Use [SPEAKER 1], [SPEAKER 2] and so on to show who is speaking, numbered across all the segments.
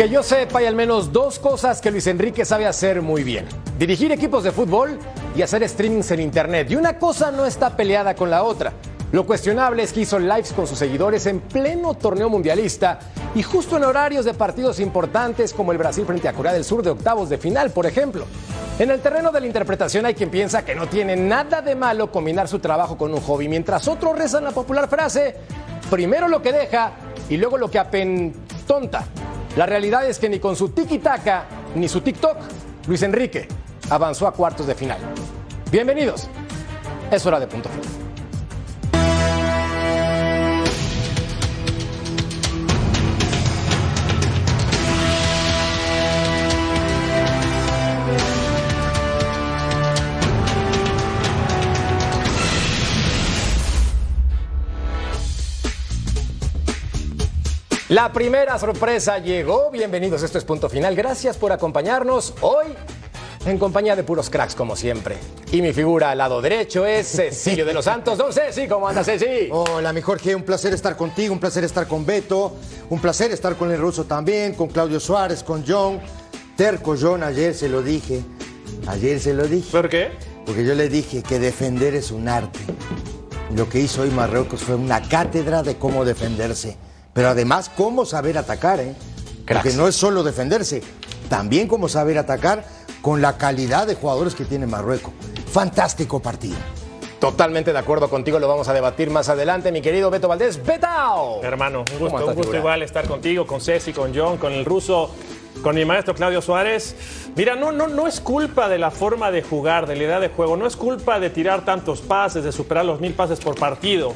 [SPEAKER 1] Que yo sepa, hay al menos dos cosas que Luis Enrique sabe hacer muy bien. Dirigir equipos de fútbol y hacer streamings en internet. Y una cosa no está peleada con la otra. Lo cuestionable es que hizo lives con sus seguidores en pleno torneo mundialista y justo en horarios de partidos importantes como el Brasil frente a Corea del Sur de octavos de final, por ejemplo. En el terreno de la interpretación hay quien piensa que no tiene nada de malo combinar su trabajo con un hobby, mientras otros rezan la popular frase, primero lo que deja y luego lo que apentonta. La realidad es que ni con su tiki-taka ni su TikTok, Luis Enrique avanzó a cuartos de final. Bienvenidos. Es hora de punto final. La primera sorpresa llegó. Bienvenidos, esto es Punto Final. Gracias por acompañarnos hoy en compañía de puros cracks como siempre. Y mi figura al lado derecho es Cecilio de los Santos. Don Ceci, ¿cómo anda Ceci?
[SPEAKER 2] Hola, mi Jorge, un placer estar contigo, un placer estar con Beto, un placer estar con el ruso también, con Claudio Suárez, con John. Terco John, ayer se lo dije. Ayer se lo dije.
[SPEAKER 3] ¿Por qué?
[SPEAKER 2] Porque yo le dije que defender es un arte. Lo que hizo hoy Marruecos fue una cátedra de cómo defenderse. Pero además, cómo saber atacar, ¿eh? Porque no es solo defenderse, también cómo saber atacar con la calidad de jugadores que tiene Marruecos. Fantástico partido.
[SPEAKER 1] Totalmente de acuerdo contigo, lo vamos a debatir más adelante, mi querido Beto Valdés. ¡Betao!
[SPEAKER 3] Hermano, un gusto, un gusto igual estar contigo, con Ceci, con John, con el ruso, con mi maestro Claudio Suárez. Mira, no, no, no es culpa de la forma de jugar, de la idea de juego, no es culpa de tirar tantos pases, de superar los mil pases por partido.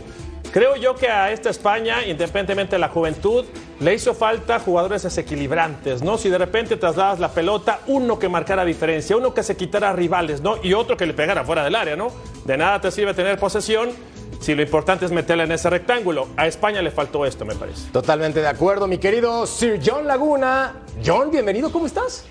[SPEAKER 3] Creo yo que a esta España, independientemente de la juventud, le hizo falta jugadores desequilibrantes, ¿no? Si de repente trasladas la pelota, uno que marcara diferencia, uno que se quitara rivales, ¿no? Y otro que le pegara fuera del área, ¿no? De nada te sirve tener posesión si lo importante es meterla en ese rectángulo. A España le faltó esto, me parece.
[SPEAKER 1] Totalmente de acuerdo, mi querido Sir John Laguna. John, bienvenido, ¿cómo estás?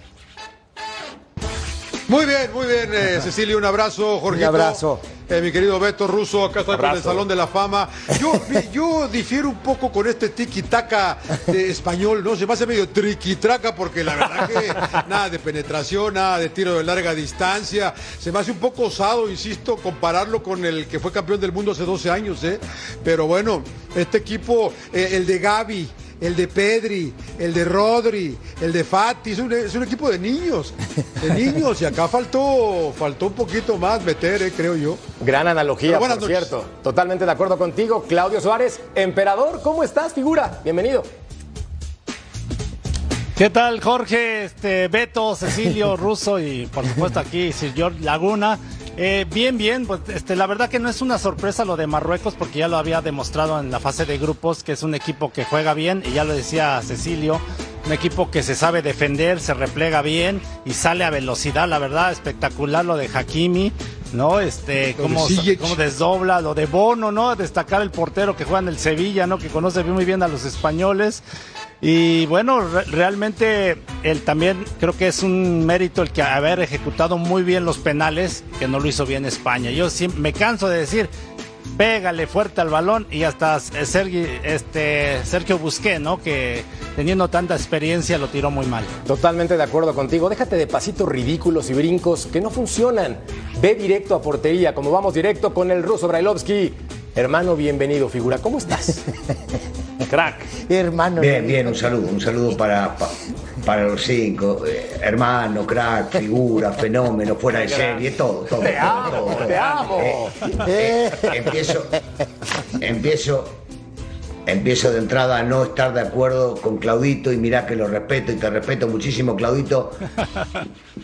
[SPEAKER 4] Muy bien, muy bien, eh, Cecilia, un abrazo, Jorge.
[SPEAKER 2] Un abrazo.
[SPEAKER 4] Eh, mi querido Beto Russo, acá está con el Salón de la Fama. Yo, yo difiero un poco con este tiki-taka español, ¿no? Se me hace medio triqui-traca porque la verdad que nada de penetración, nada de tiro de larga distancia. Se me hace un poco osado, insisto, compararlo con el que fue campeón del mundo hace 12 años, ¿eh? Pero bueno, este equipo, eh, el de Gaby, el de Pedri, el de Rodri, el de Fati, es un, equipo de niños, de niños, y acá faltó, faltó un poquito más meter, eh, creo yo.
[SPEAKER 1] Gran analogía, por cierto. Totalmente de acuerdo contigo. Claudio Suárez, emperador, ¿cómo estás, figura? Bienvenido.
[SPEAKER 5] ¿Qué tal, Jorge, este, Beto, Cecilio, Russo y por supuesto aquí Sir George Laguna? Eh, bien, bien, pues este, la verdad que no es una sorpresa lo de Marruecos porque ya lo había demostrado en la fase de grupos que es un equipo que juega bien y ya lo decía Cecilio, un equipo que se sabe defender, se replega bien y sale a velocidad, la verdad espectacular lo de Hakimi, ¿no? Este, cómo, cómo desdobla, lo de Bono, ¿no? Destacar el portero que juega en el Sevilla, ¿no? Que conoce muy bien a los españoles. Y bueno, realmente él también creo que es un mérito el que haber ejecutado muy bien los penales, que no lo hizo bien España. Yo siempre, me canso de decir, pégale fuerte al balón y hasta Sergio, este, Sergio Busqué, ¿no? Que teniendo tanta experiencia lo tiró muy mal.
[SPEAKER 1] Totalmente de acuerdo contigo. Déjate de pasitos ridículos y brincos que no funcionan. Ve directo a portería, como vamos directo con el ruso Brailovsky. Hermano, bienvenido, figura. ¿Cómo estás?
[SPEAKER 5] Crack.
[SPEAKER 2] Hermano.
[SPEAKER 6] Bien, bien, un saludo, un saludo para, para, los cinco. Eh, hermano, crack, figura, fenómeno, fuera de serie, todo, todo.
[SPEAKER 1] Te amo, te amo.
[SPEAKER 6] Eh, eh, empiezo, empiezo, empiezo de entrada a no estar de acuerdo con Claudito y mirá que lo respeto y te respeto muchísimo, Claudito.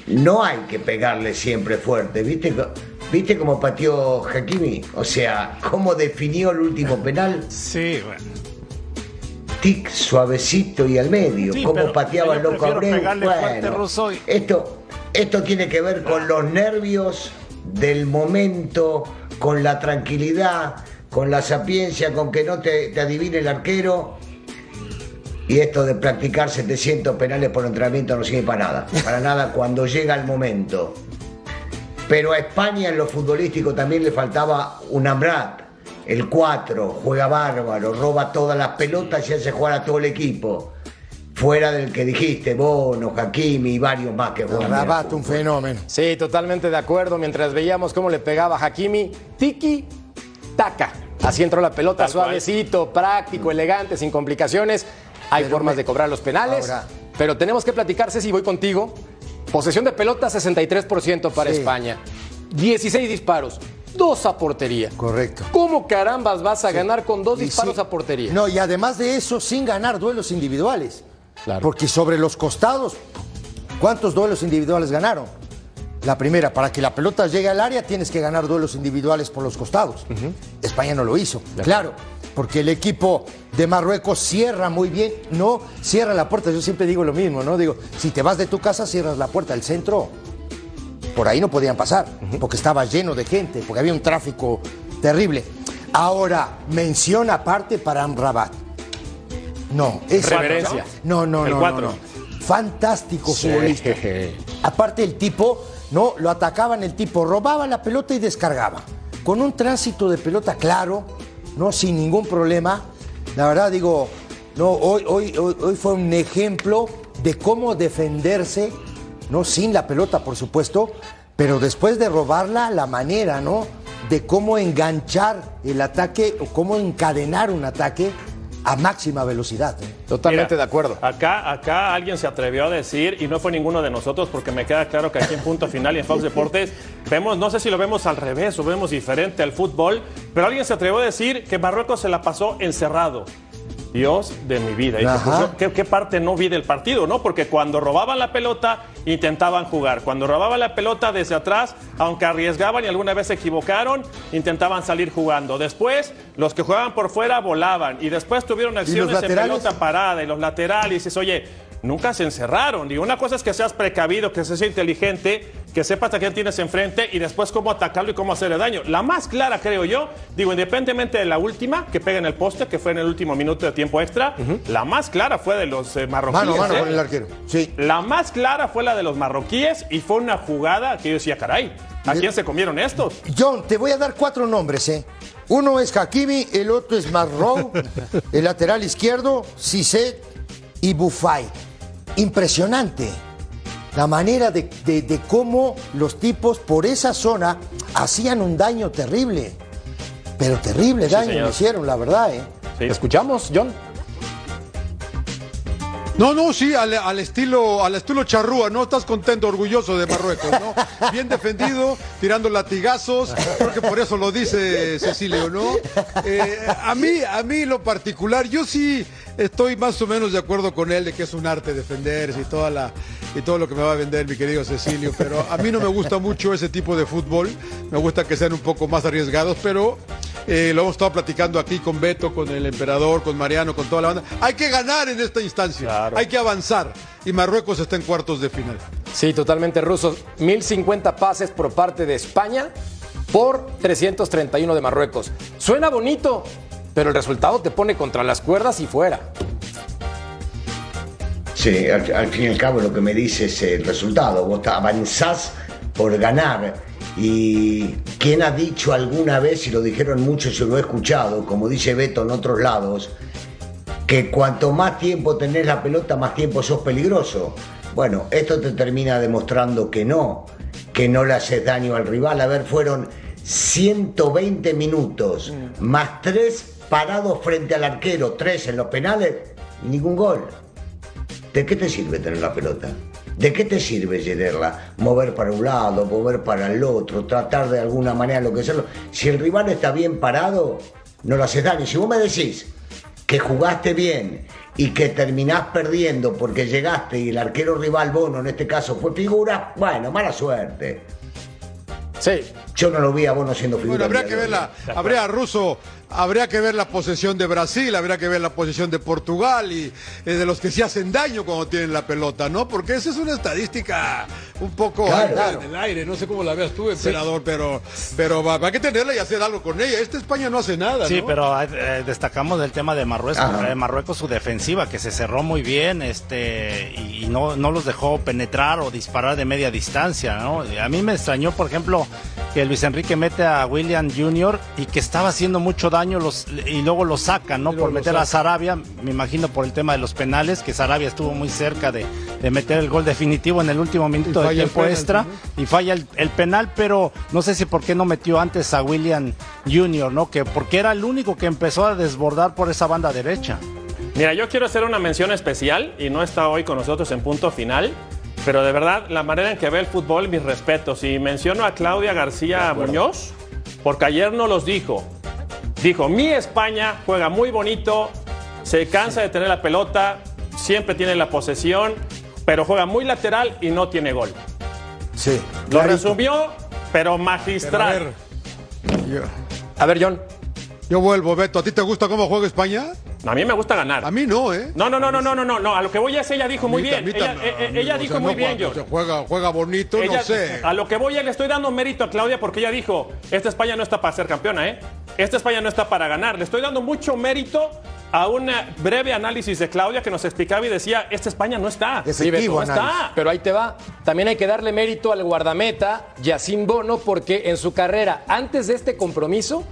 [SPEAKER 6] No hay que pegarle siempre fuerte, ¿viste? ¿Viste cómo pateó Hakimi? O sea, cómo definió el último penal.
[SPEAKER 5] Sí, bueno.
[SPEAKER 6] Tic suavecito y al medio. cómo pateaba el loco Abreu. Bueno, esto, esto tiene que ver con los nervios del momento, con la tranquilidad, con la sapiencia, con que no te, te adivine el arquero. Y esto de practicar 700 penales por entrenamiento no sirve para nada. Para nada cuando llega el momento. Pero a España en lo futbolístico también le faltaba un Amrat. El 4, juega bárbaro, roba todas las pelotas y hace jugar a todo el equipo. fuera del que dijiste, Bono, Hakimi y varios más que
[SPEAKER 2] bueno. Rabat, un fenómeno.
[SPEAKER 1] Sí, totalmente de acuerdo. Mientras veíamos cómo le pegaba Hakimi, tiki, taca. Así entró la pelota, suavecito, práctico, elegante, sin complicaciones. Hay formas de cobrar los penales. Pero tenemos que platicar, Ceci, voy contigo. Posesión de pelota, 63% para España. 16 disparos, dos a portería.
[SPEAKER 2] Correcto.
[SPEAKER 1] ¿Cómo carambas vas a ganar con dos disparos a portería?
[SPEAKER 2] No, y además de eso, sin ganar duelos individuales. Claro. Porque sobre los costados, ¿cuántos duelos individuales ganaron? La primera, para que la pelota llegue al área tienes que ganar duelos individuales por los costados. España no lo hizo, claro, porque el equipo de Marruecos cierra muy bien, no cierra la puerta, yo siempre digo lo mismo, ¿no? Digo, si te vas de tu casa cierras la puerta, el centro por ahí no podían pasar, porque estaba lleno de gente, porque había un tráfico terrible. Ahora, mención aparte para Amrabat. No,
[SPEAKER 1] es reverencia.
[SPEAKER 2] No, no, no, no, no, Fantástico futbolista. Aparte el tipo, no, lo atacaban el tipo, robaba la pelota y descargaba. Con un tránsito de pelota claro, no sin ningún problema. La verdad digo, no, hoy, hoy, hoy fue un ejemplo de cómo defenderse ¿no? Sin la pelota, por supuesto, pero después de robarla, la manera, ¿no? De cómo enganchar el ataque o cómo encadenar un ataque a máxima velocidad. ¿eh?
[SPEAKER 1] Totalmente de acuerdo.
[SPEAKER 3] Acá, acá alguien se atrevió a decir, y no fue ninguno de nosotros, porque me queda claro que aquí en Punto Final y en Fox Deportes vemos, no sé si lo vemos al revés o vemos diferente al fútbol, pero alguien se atrevió a decir que Marruecos se la pasó encerrado. Dios de mi vida. Pues, ¿qué, parte no vi del partido? no? Porque cuando robaban la pelota, intentaban jugar. Cuando robaban la pelota desde atrás, aunque arriesgaban y alguna vez se equivocaron, intentaban salir jugando. Después, los que jugaban por fuera volaban. Y después tuvieron acciones de pelota parada y los laterales. Y dices, oye, nunca se encerraron. Y una cosa es que seas precavido, que seas inteligente, que sepas a quién tienes enfrente y después cómo atacarlo y cómo hacerle daño. La más clara, creo yo, digo, independientemente de la última, que pega en el poste, que fue en el último minuto de tiempo extra, la más clara fue de los eh, marroquíes.
[SPEAKER 2] Mano, mano
[SPEAKER 3] ¿eh?
[SPEAKER 2] con el arquero. Sí.
[SPEAKER 3] La más clara fue la de los marroquíes y fue una jugada que yo decía, caray, ¿a quién se comieron estos?
[SPEAKER 2] John, te voy a dar cuatro nombres, ¿eh? Uno es Hakimi, el otro es Marrou, el lateral izquierdo, Cissé y Bufay. Impresionante la manera de, cómo los tipos por esa zona hacían un daño terrible. Pero terrible daño lo hicieron, la verdad. ¿eh?
[SPEAKER 1] ¿Escuchamos, John?
[SPEAKER 4] No, no, sí, al, estilo, al estilo charrúa, ¿no? Estás contento, orgulloso de Marruecos, ¿no? Bien defendido, tirando latigazos, creo que por eso lo dice Cecilio, ¿no? Eh, a mí, a mí lo particular, yo sí estoy más o menos de acuerdo con él de que es un arte defenderse y toda la y todo lo que me va a vender mi querido Cecilio, pero a mí no me gusta mucho ese tipo de fútbol, me gusta que sean un poco más arriesgados, pero eh, lo hemos estado platicando aquí con Beto, con el emperador, con Mariano, con toda la banda. Hay que ganar en esta instancia, hay que avanzar y Marruecos está en cuartos de final.
[SPEAKER 1] Sí, totalmente rusos. 1050 pases por parte de España por 331 de Marruecos. Suena bonito, pero el resultado te pone contra las cuerdas y fuera.
[SPEAKER 6] Sí, al, fin y al cabo lo que me dice es el resultado. Vos avanzás por ganar. Y quién ha dicho alguna vez, y lo dijeron muchos, yo lo he escuchado, como dice Beto en otros lados, que cuanto más tiempo tenés la pelota, más tiempo sos peligroso. Bueno, esto te termina demostrando que no, que no le haces daño al rival. A ver, fueron 120 minutos, mm. más tres parados frente al arquero, tres en los penales, y ningún gol. ¿De qué te sirve tener la pelota? ¿De qué te sirve llevarla? Mover para un lado, mover para el otro, tratar de alguna manera lo que sea. Si el rival está bien parado, no lo haces daño. Si vos me decís que jugaste bien y que terminás perdiendo porque llegaste y el arquero rival Bono en este caso fue figura, bueno, mala suerte.
[SPEAKER 1] Sí.
[SPEAKER 6] Yo no lo vi a Bono siendo figura.
[SPEAKER 4] Bueno, habría que verla, habría Russo Habría que ver la posesión de Brasil, habría que ver la posesión de Portugal y eh, de los que se hacen daño cuando tienen la pelota, ¿no? Porque esa es una estadística un poco en el aire, no sé cómo la veas tú, emperador, pero, pero hay que tenerla y hacer algo con ella. Esta España no hace nada,
[SPEAKER 5] Sí, pero eh, destacamos el tema de Marruecos, eh, Marruecos su defensiva, que se cerró muy bien este y, no, no los dejó penetrar o disparar de media distancia, ¿no? A mí me extrañó, por ejemplo, que Luis Enrique mete a William Jr. y que estaba haciendo mucho daño los, y luego lo saca, ¿no? Por meter a Sarabia, me imagino por el tema de los penales, que Sarabia estuvo muy cerca de, meter el gol definitivo en el último minuto de tiempo extra y falla el, el, penal, pero no sé si por qué no metió antes a William Jr., ¿no? Que porque era el único que empezó a desbordar por esa banda derecha.
[SPEAKER 3] Mira, yo quiero hacer una mención especial y no está hoy con nosotros en punto final. Pero de verdad, la manera en que ve el fútbol, mis respetos. Y menciono a Claudia García Muñoz, porque ayer no los dijo. Dijo, mi España juega muy bonito, se cansa de tener la pelota, siempre tiene la posesión, pero juega muy lateral y no tiene gol.
[SPEAKER 2] Sí.
[SPEAKER 3] Lo resumió, pero magistral.
[SPEAKER 1] a ver, John.
[SPEAKER 4] Yo vuelvo, Beto. ¿A ti te gusta cómo juega España?
[SPEAKER 3] A mí me gusta ganar.
[SPEAKER 4] A mí no, ¿eh?
[SPEAKER 3] No, no, no, no, no, no, no. A lo que voy es, ella dijo muy bien. Ella, dijo muy bien, yo.
[SPEAKER 4] juega, juega bonito, no sé.
[SPEAKER 3] A lo que voy, le estoy dando mérito a Claudia porque ella dijo, esta España no está para ser campeona, ¿eh? Esta España no está para ganar. Le estoy dando mucho mérito a un breve análisis de Claudia que nos explicaba y decía, esta España no está.
[SPEAKER 1] Efectivo, no está. Pero ahí te va. También hay que darle mérito al guardameta, Yacine Bono, porque en su carrera, antes de este compromiso,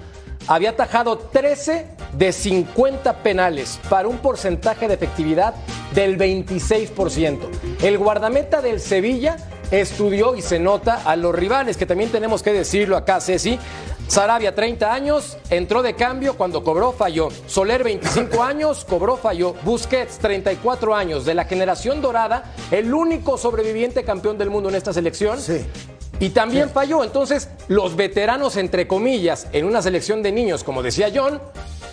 [SPEAKER 1] había atajado 13 de 50 penales para un porcentaje de efectividad del 26%. El guardameta del Sevilla estudió y se nota a los rivales, que también tenemos que decirlo acá, Ceci. Sarabia, 30 años, entró de cambio cuando cobró, falló. Soler, 25 años, cobró, falló. Busquets, 34 años, de la generación dorada, el único sobreviviente campeón del mundo en esta selección.
[SPEAKER 2] Sí.
[SPEAKER 1] Y también falló. Entonces, los veteranos, entre comillas, en una selección de niños, como decía John,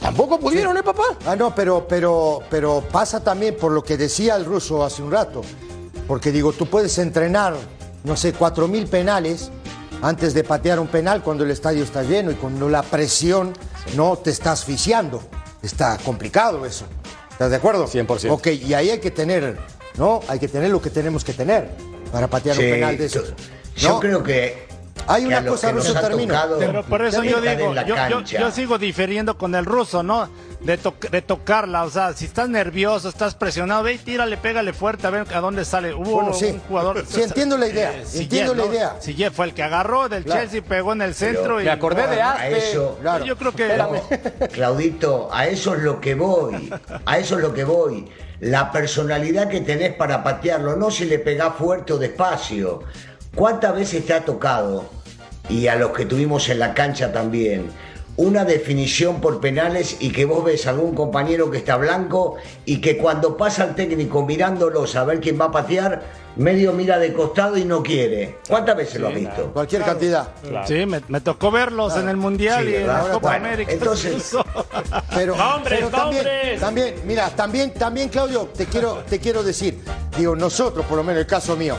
[SPEAKER 1] tampoco pudieron, ¿eh, papá?
[SPEAKER 2] Ah, no, pero, pero, pero pasa también por lo que decía el ruso hace un rato. Porque digo, tú puedes entrenar, no sé, cuatro mil penales antes de patear un penal cuando el estadio está lleno y cuando la presión no te está asfixiando. Está complicado eso. ¿Estás de acuerdo?
[SPEAKER 1] 100%.
[SPEAKER 2] Ok, y ahí hay que tener, ¿no? Hay que tener lo que tenemos que tener para patear un penal de esos.
[SPEAKER 6] Yo creo que
[SPEAKER 2] hay una cosa, ruso, termino.
[SPEAKER 5] Pero por eso yo digo, yo, sigo difiriendo con el ruso, ¿no? De, tocarla, o sea, si estás nervioso, estás presionado, ve y tírale, pégale fuerte a ver a dónde sale. Hubo un jugador.
[SPEAKER 2] Sí, entiendo la idea, eh, entiendo la idea.
[SPEAKER 5] Si fue el que agarró del Chelsea, pegó en el centro y.
[SPEAKER 1] Me acordé de
[SPEAKER 6] a eso.
[SPEAKER 5] Yo creo que.
[SPEAKER 6] Claudito, a eso es lo que voy. A eso es lo que voy. La personalidad que tenés para patearlo, no si le pegás fuerte o despacio. ¿Cuántas veces te ha tocado, y a los que tuvimos en la cancha también, una definición por penales y que vos ves a algún compañero que está blanco y que cuando pasa el técnico mirándolo a ver quién va a patear, medio mira de costado y no quiere. ¿Cuántas veces lo has visto?
[SPEAKER 2] Cualquier cantidad.
[SPEAKER 5] Sí, me, tocó verlos en el Mundial y en la Copa América.
[SPEAKER 6] Entonces,
[SPEAKER 2] pero, también, también, mira, también, también, Claudio, te quiero, te quiero decir, digo, nosotros, por lo menos el caso mío,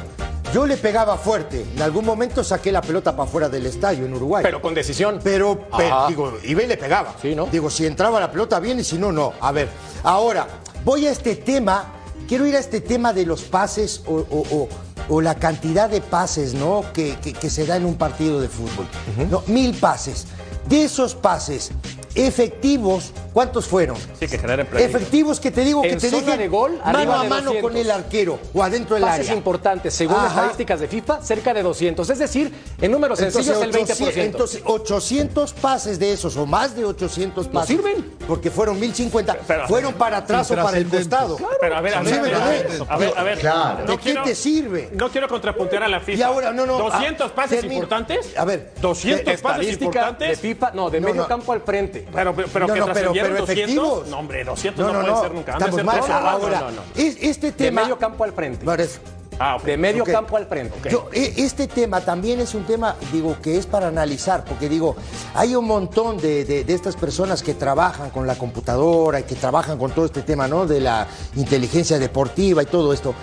[SPEAKER 2] yo le pegaba fuerte. En algún momento saqué la pelota para fuera del estadio en Uruguay.
[SPEAKER 1] Pero con decisión.
[SPEAKER 2] Pero, digo, iba y le pegaba.
[SPEAKER 1] Sí, ¿no?
[SPEAKER 2] Digo, si entraba la pelota bien y si no, no. A ver, ahora, voy a este tema. Quiero ir a este tema de los pases o, la cantidad de pases, ¿no? Que, se da en un partido de fútbol. no, mil pases. De esos pases, efectivos, ¿cuántos fueron?
[SPEAKER 3] Sí, que generen
[SPEAKER 2] Efectivos que te digo que te
[SPEAKER 1] dejen
[SPEAKER 2] de
[SPEAKER 1] gol,
[SPEAKER 2] mano a mano con el arquero o adentro del
[SPEAKER 1] Pases importantes, según las estadísticas de FIFA, cerca de 200. Es decir, en números sencillos el 20%.
[SPEAKER 2] Entonces, 800 pases de esos o más de 800 pases.
[SPEAKER 1] sirven?
[SPEAKER 2] Porque fueron 1050. fueron para atrás o para el costado.
[SPEAKER 3] Pero a ver, a ver, a ver, a ver,
[SPEAKER 2] Claro. ¿De qué te sirve?
[SPEAKER 3] No quiero contrapuntear a la FIFA.
[SPEAKER 2] Y ahora, no, no.
[SPEAKER 3] 200 ah, pases importantes.
[SPEAKER 2] A ver,
[SPEAKER 3] 200 pases importantes.
[SPEAKER 1] De FIFA, no, de medio campo al frente.
[SPEAKER 3] Pero, pero, pero que no, pero, pero 200, efectivos. No, hombre, 200 no, no, puede ser nunca.
[SPEAKER 2] Estamos mal. Ahora, este tema...
[SPEAKER 1] De medio campo al frente.
[SPEAKER 3] Ah, okay.
[SPEAKER 1] De medio okay. campo al frente. Okay.
[SPEAKER 2] Yo, e, este tema también es un tema, digo, que es para analizar, porque digo, hay un montón de, de, de, estas personas que trabajan con la computadora y que trabajan con todo este tema, ¿no? De la inteligencia deportiva y todo esto.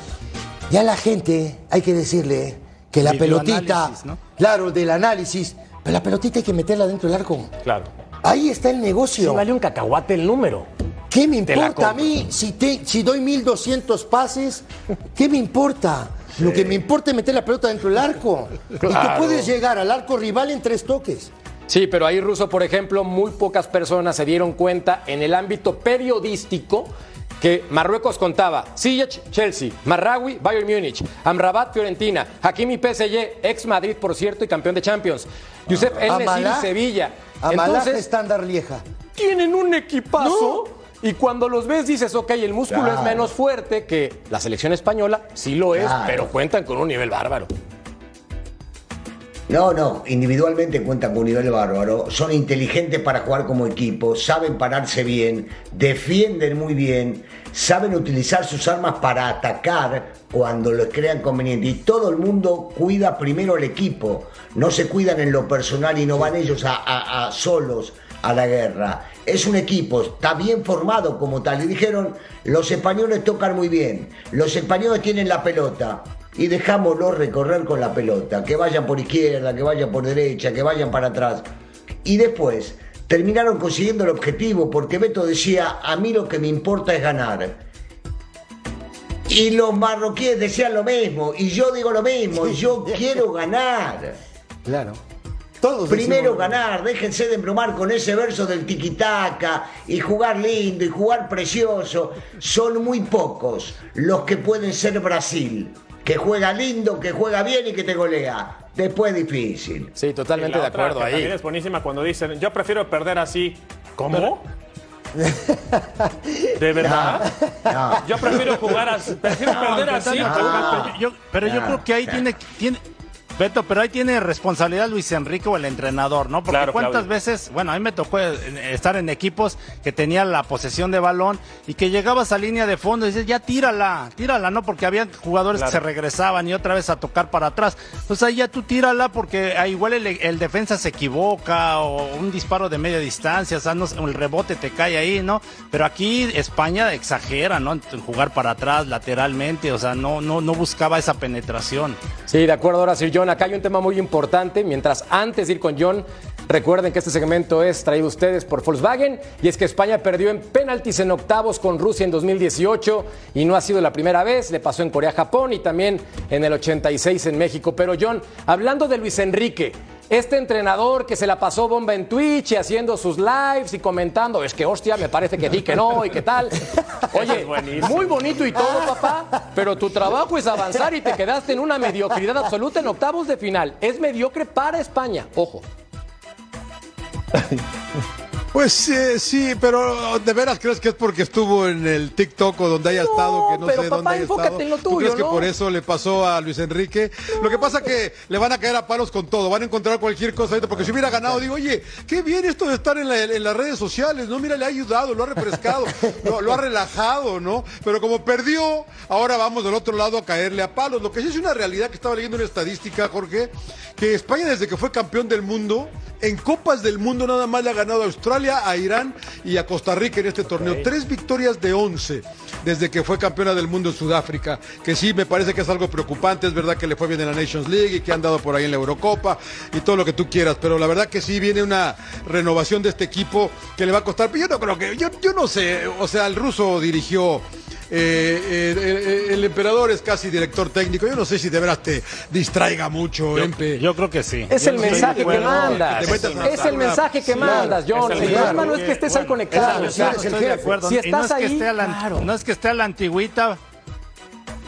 [SPEAKER 2] Ya la gente, hay que decirle que la pelotita, ¿no? claro, del análisis, pero la pelotita hay que meterla dentro del arco.
[SPEAKER 3] Claro.
[SPEAKER 2] Ahí está el negocio.
[SPEAKER 1] Sí, vale un cacahuate el número.
[SPEAKER 2] ¿Qué me importa a mí si, te, si doy 1200 pases? ¿Qué me importa? Lo que me importa es meter la pelota dentro del arco. Y tú puedes llegar al arco rival en tres toques.
[SPEAKER 1] Sí, pero ahí, Ruso, por ejemplo, muy pocas personas se dieron cuenta en el ámbito periodístico que Marruecos contaba Ziyech, Chelsea, Marrawi, Bayern Múnich, Amrabat, Fiorentina, Hakimi, PSG, ex Madrid, por cierto, y campeón de Champions. Josep El Sevilla.
[SPEAKER 2] Entonces, estándar Lieja.
[SPEAKER 1] Tienen un equipazo. Y cuando los ves dices, ok, el músculo es menos fuerte que la selección española, sí lo es, pero cuentan con un nivel bárbaro.
[SPEAKER 6] No, no, individualmente cuentan con un nivel bárbaro, son inteligentes para jugar como equipo, saben pararse bien, defienden muy bien, saben utilizar sus armas para atacar cuando les crean conveniente y todo el mundo cuida primero el equipo, no se cuidan en lo personal y no van ellos a, solos a la guerra. Es un equipo, está bien formado como tal y dijeron, los españoles tocan muy bien, los españoles tienen la pelota, y dejámoslo recorrer con la pelota, que vayan por izquierda, que vayan por derecha, que vayan para atrás. Y después terminaron consiguiendo el objetivo, porque Beto decía, a mí lo que me importa es ganar. Y los marroquíes decían lo mismo, y yo digo lo mismo, yo quiero ganar.
[SPEAKER 2] Claro.
[SPEAKER 6] Todos Primero ganar, déjense de embromar con ese verso del tiquitaca y jugar lindo y jugar precioso. Son muy pocos los que pueden ser Brasil que juega lindo, que juega bien y que te golea. Después difícil.
[SPEAKER 1] Sí, totalmente de acuerdo ahí.
[SPEAKER 3] es buenísima cuando dicen, yo prefiero perder así. ¿Cómo? ¿De verdad? Yo prefiero jugar así, prefiero perder así.
[SPEAKER 5] pero yo creo que ahí tiene, tiene, Beto, pero ahí tiene responsabilidad Luis Enrique o el entrenador, ¿no? Porque cuántas veces, bueno, a mí me tocó estar en equipos que tenían la posesión de balón y que llegabas a línea de fondo y dices, ya tírala, tírala, ¿no? Porque había jugadores que se regresaban y otra vez a tocar para atrás. Entonces ahí ya tú tírala porque ah, igual el, defensa se equivoca o un disparo de media distancia, o sea, no, el rebote te cae ahí, ¿no? Pero aquí España exagera, ¿no? En jugar para atrás, lateralmente, o sea, no, no, no buscaba esa penetración.
[SPEAKER 1] Sí, de acuerdo, ahora sí, yo acá hay un tema muy importante. Mientras antes de ir con John, recuerden que este segmento es traído a ustedes por Volkswagen y es que España perdió en penaltis en octavos con Rusia en 2018 y no ha sido la primera vez. Le pasó en Corea-Japón y también en el 86 en México. Pero John, hablando de Luis Enrique, este entrenador que se la pasó bomba en Twitch y haciendo sus lives y comentando, es que hostia, me parece que di que no y qué tal. Oye, muy bonito y todo, papá, pero tu trabajo es avanzar y te quedaste en una mediocridad absoluta en octavos de final. Es mediocre para España, ojo.
[SPEAKER 4] Pues eh, sí, pero ¿de veras crees que es porque estuvo en el TikTok o donde haya estado, que no sé dónde haya estado?
[SPEAKER 1] En lo tuyo,
[SPEAKER 4] ¿Tú crees
[SPEAKER 1] que
[SPEAKER 4] por eso le pasó a Luis Enrique? Lo que pasa que le van a caer a palos con todo, van a encontrar cualquier cosa ahorita, porque si hubiera ganado, digo, oye, qué bien esto de estar en, las redes sociales, ¿no? Mira, le ha ayudado, lo ha refrescado, lo, ha relajado, ¿no? Pero como perdió, ahora vamos del otro lado a caerle a palos. Lo que sí es una realidad que estaba leyendo una estadística, Jorge, que España desde que fue campeón del mundo, en Copas del Mundo nada más le ha ganado a Australia, a Irán y a Costa Rica en este torneo. Tres victorias de once desde que fue campeona del mundo en Sudáfrica, que sí me parece que es algo preocupante. Es verdad que le fue bien en la Nations League y que han dado por ahí en la Eurocopa y todo lo que tú quieras, pero la verdad que sí viene una renovación de este equipo que le va a costar. Pero yo no creo que, yo, yo no sé, o sea, el ruso dirigió eh, eh, el emperador es casi director técnico. Yo no sé si de veras te distraiga mucho,
[SPEAKER 5] yo, Yo creo que sí.
[SPEAKER 1] Es el mensaje que mandas. Es el mensaje que mandas, John. El problema no es que estés ahí conectado.
[SPEAKER 5] Si estás ahí, no es que esté a la antigüita,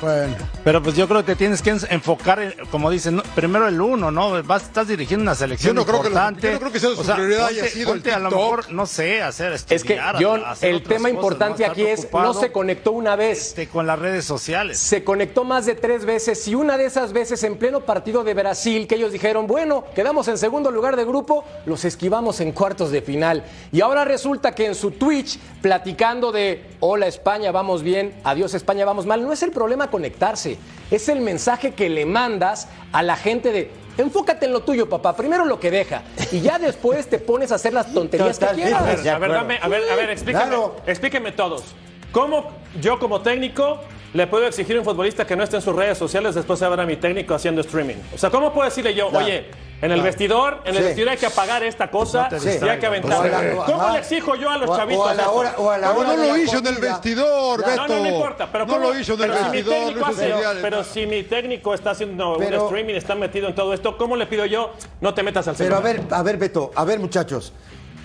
[SPEAKER 5] bueno. Pero pues yo creo que tienes que enfocar, como dicen, primero el uno, ¿no? Vas, estás dirigiendo una selección yo no importante.
[SPEAKER 4] Creo que, yo no creo que sea su prioridad haya sido el
[SPEAKER 5] a lo mejor, no sé, hacer
[SPEAKER 1] estudiar, Es que, John, el tema importante aquí es, no se conectó una vez.
[SPEAKER 5] Este, con las redes sociales.
[SPEAKER 1] Se conectó más de tres veces y una de esas veces en pleno partido de Brasil, que ellos dijeron, bueno, quedamos en segundo lugar de grupo, los esquivamos en cuartos de final. Y ahora resulta que en su Twitch, platicando de, hola España, vamos bien, adiós España, vamos mal, no es el problema conectarse. Es el mensaje que le mandas a la gente de enfócate en lo tuyo, papá. Primero lo que deja. Y ya después te pones a hacer las tonterías que quieras. A
[SPEAKER 3] ver, a ver, a ver, a ver explíqueme, explíqueme todos. ¿Cómo yo como técnico le puedo exigir a un futbolista que no esté en sus redes sociales después de ver a mi técnico haciendo streaming? O sea, ¿cómo puedo decirle yo, oye, en el vestidor, en el vestidor hay que apagar esta cosa y hay que aventar. ¿Cómo le exijo yo a los chavitos? O a la
[SPEAKER 4] hora, o a la hora no lo hizo en el vestidor, Beto.
[SPEAKER 3] No, no, no importa. Pero
[SPEAKER 4] no lo hizo en el vestidor.
[SPEAKER 3] pero si mi técnico está haciendo un streaming, está metido en todo esto, ¿cómo le pido yo no te metas al
[SPEAKER 2] celular? Pero a ver, a ver, Beto, a ver, muchachos.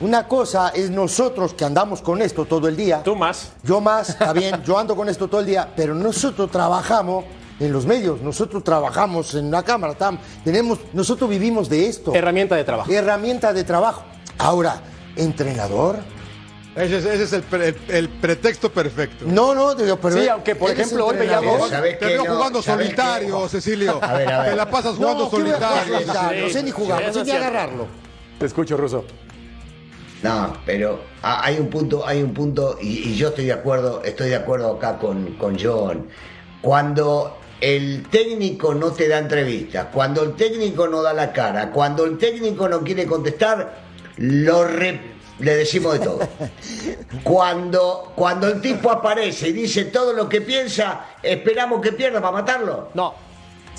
[SPEAKER 2] Una cosa es nosotros que andamos con esto todo el día.
[SPEAKER 3] Tú más.
[SPEAKER 2] Yo más, está bien, yo ando con esto todo el día, pero nosotros trabajamos en los medios, nosotros trabajamos en la cámara, tenemos, nosotros vivimos de esto.
[SPEAKER 1] Herramienta de trabajo.
[SPEAKER 2] Herramienta de trabajo. Ahora, entrenador.
[SPEAKER 4] Ese es, el, pretexto perfecto.
[SPEAKER 2] No, no, pero.
[SPEAKER 1] Sí, aunque por ejemplo hoy veíamos.
[SPEAKER 4] Te veo jugando solitario, Cecilio. A ver, a ver. Te la pasas jugando solitario.
[SPEAKER 2] No sé ni jugar, no sé ni agarrarlo.
[SPEAKER 1] Te escucho, Ruso.
[SPEAKER 6] No, pero hay un punto, hay un punto, y, yo estoy de acuerdo, estoy de acuerdo acá con, con John. Cuando el técnico no te da entrevistas, cuando el técnico no da la cara, cuando el técnico no quiere contestar, lo le decimos de todo. Cuando, cuando el tipo aparece y dice todo lo que piensa, esperamos que pierda para matarlo.
[SPEAKER 1] No,